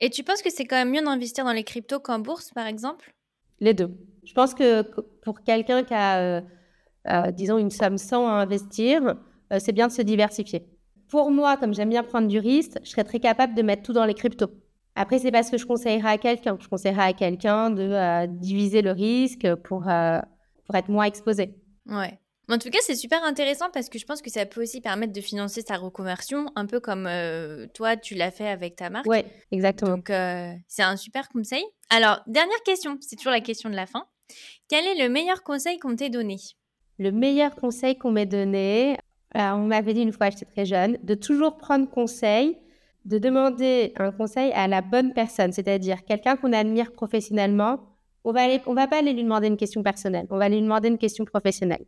Et tu penses que c'est quand même mieux d'investir dans les cryptos qu'en bourse, par exemple? Les deux. Je pense que pour quelqu'un qui a, euh, disons, une somme 100 à investir, c'est bien de se diversifier. Pour moi, comme j'aime bien prendre du risque, je serais très capable de mettre tout dans les cryptos. Après, c'est parce que je conseillerais à quelqu'un. Je conseillerais à quelqu'un de euh, diviser le risque pour, euh, pour être moins exposé. Ouais. En tout cas, c'est super intéressant parce que je pense que ça peut aussi permettre de financer sa reconversion, un peu comme euh, toi, tu l'as fait avec ta marque. Oui, exactement. Donc, c'est un super conseil. Alors, dernière question, c'est toujours la question de la fin. Quel est le meilleur conseil qu'on t'ait donné? Le meilleur conseil qu'on m'ait donné, on m'avait dit une fois, j'étais très jeune, de toujours prendre conseil de demander un conseil à la bonne personne, c'est-à-dire quelqu'un qu'on admire professionnellement. On va, on va pas aller lui demander une question personnelle, on va lui demander une question professionnelle.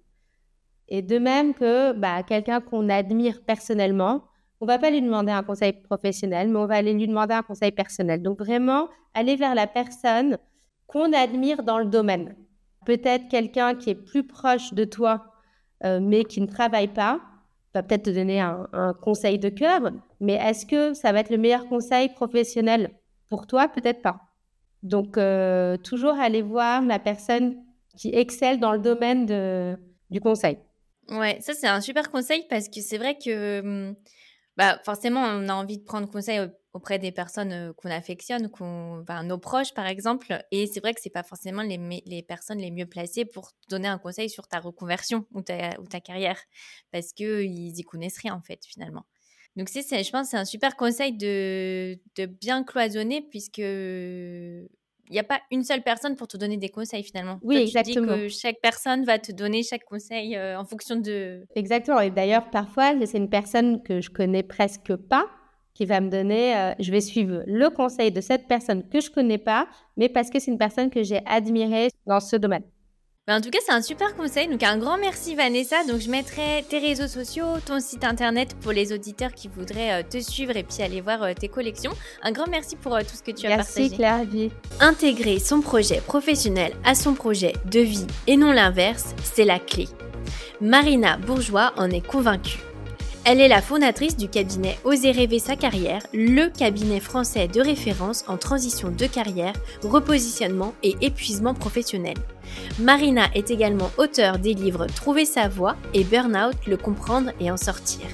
Et de même que bah, quelqu'un qu'on admire personnellement, on va pas lui demander un conseil professionnel, mais on va aller lui demander un conseil personnel. Donc vraiment, aller vers la personne qu'on admire dans le domaine. Peut-être quelqu'un qui est plus proche de toi, euh, mais qui ne travaille pas, va peut-être te donner un, conseil de cœur, mais est-ce que ça va être le meilleur conseil professionnel pour toi? Peut-être pas. Donc, euh, toujours aller voir la personne qui excelle dans le domaine du conseil. Ouais, ça c'est un super conseil parce que c'est vrai que hum, bah, forcément on a envie de prendre conseil auprès des personnes qu'on affectionne, qu'on, nos proches par exemple. Et c'est vrai que c'est pas forcément les, les, personnes les mieux placées pour donner un conseil sur ta reconversion ou ta, ou ta carrière, parce qu'ils y connaissent rien en fait finalement. Donc c'est, je pense, c'est un super conseil de, de bien cloisonner puisque il n'y a pas une seule personne pour te donner des conseils finalement. Oui, exactement. Tu dis que chaque personne va te donner chaque conseil euh, en fonction de. Exactement. Et d'ailleurs, parfois, c'est une personne que je connais presque pas qui va me donner, euh, je vais suivre le conseil de cette personne que je connais pas, mais parce que c'est une personne que j'ai admirée dans ce domaine. Ben, en tout cas, c'est un super conseil. Donc, un grand merci, Vanessa. Donc, je mettrai tes réseaux sociaux, ton site internet pour les auditeurs qui voudraient euh, te suivre et puis aller voir euh, tes collections. Un grand merci pour tout ce que tu as partagé. Merci, Claire. Intégrer son projet professionnel à son projet de vie et non l'inverse, c'est la clé. Marina Bourgeois en est convaincue. Elle est la fondatrice du cabinet Oser rêver sa carrière, le cabinet français de référence en transition de carrière, repositionnement et épuisement professionnel. Marina est également auteure des livres Trouver sa voie et Burnout, le comprendre et en sortir.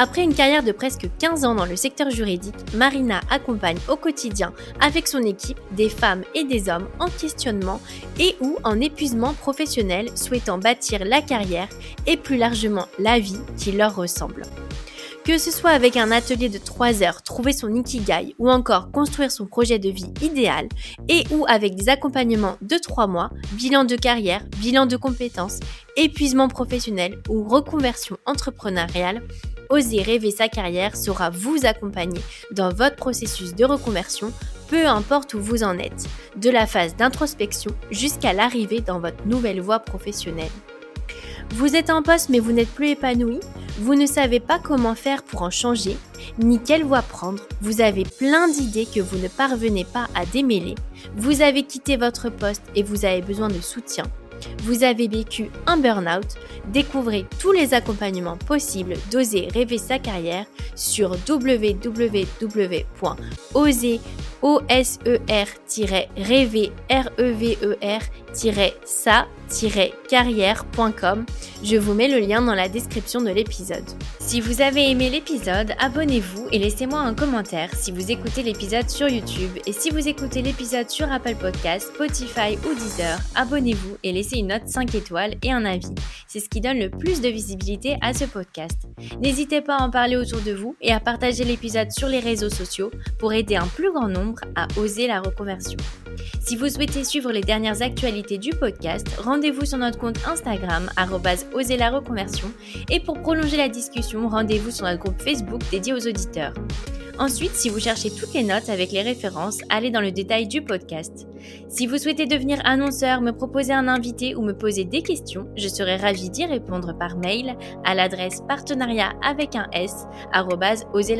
Après une carrière de presque 15 ans dans le secteur juridique, Marina accompagne au quotidien avec son équipe des femmes et des hommes en questionnement et ou en épuisement professionnel souhaitant bâtir la carrière et plus largement la vie qui leur ressemble. Que ce soit avec un atelier de 3 heures, trouver son ikigai ou encore construire son projet de vie idéal et ou avec des accompagnements de 3 mois, bilan de carrière, bilan de compétences, épuisement professionnel ou reconversion entrepreneuriale, Oser rêver sa carrière saura vous accompagner dans votre processus de reconversion, peu importe où vous en êtes, de la phase d'introspection jusqu'à l'arrivée dans votre nouvelle voie professionnelle. Vous êtes en poste mais vous n'êtes plus épanoui, vous ne savez pas comment faire pour en changer, ni quelle voie prendre, vous avez plein d'idées que vous ne parvenez pas à démêler, vous avez quitté votre poste et vous avez besoin de soutien, vous avez vécu un burn-out, découvrez tous les accompagnements possibles d'oser rêver sa carrière sur www.oser oser-rêver, R-E-V-E-R-sa-carrière.com. Je vous mets le lien dans la description de l'épisode. Si vous avez aimé l'épisode, abonnez-vous et laissez-moi un commentaire si vous écoutez l'épisode sur YouTube et si vous écoutez l'épisode sur Apple Podcast, Spotify ou Deezer, abonnez-vous et laissez une note 5 étoiles et un avis. C'est ce qui donne le plus de visibilité à ce podcast. N'hésitez pas à en parler autour de vous et à partager l'épisode sur les réseaux sociaux pour aider un plus grand nombre à oser la reconversion. Si vous souhaitez suivre les dernières actualités du podcast, rendez-vous sur notre compte Instagram, oser la reconversion, et pour prolonger la discussion, rendez-vous sur notre groupe Facebook dédié aux auditeurs. Ensuite, si vous cherchez toutes les notes avec les références, allez dans le détail du podcast. Si vous souhaitez devenir annonceur, me proposer un invité ou me poser des questions, je serai ravie d'y répondre par mail à l'adresse partenariat avec un s oser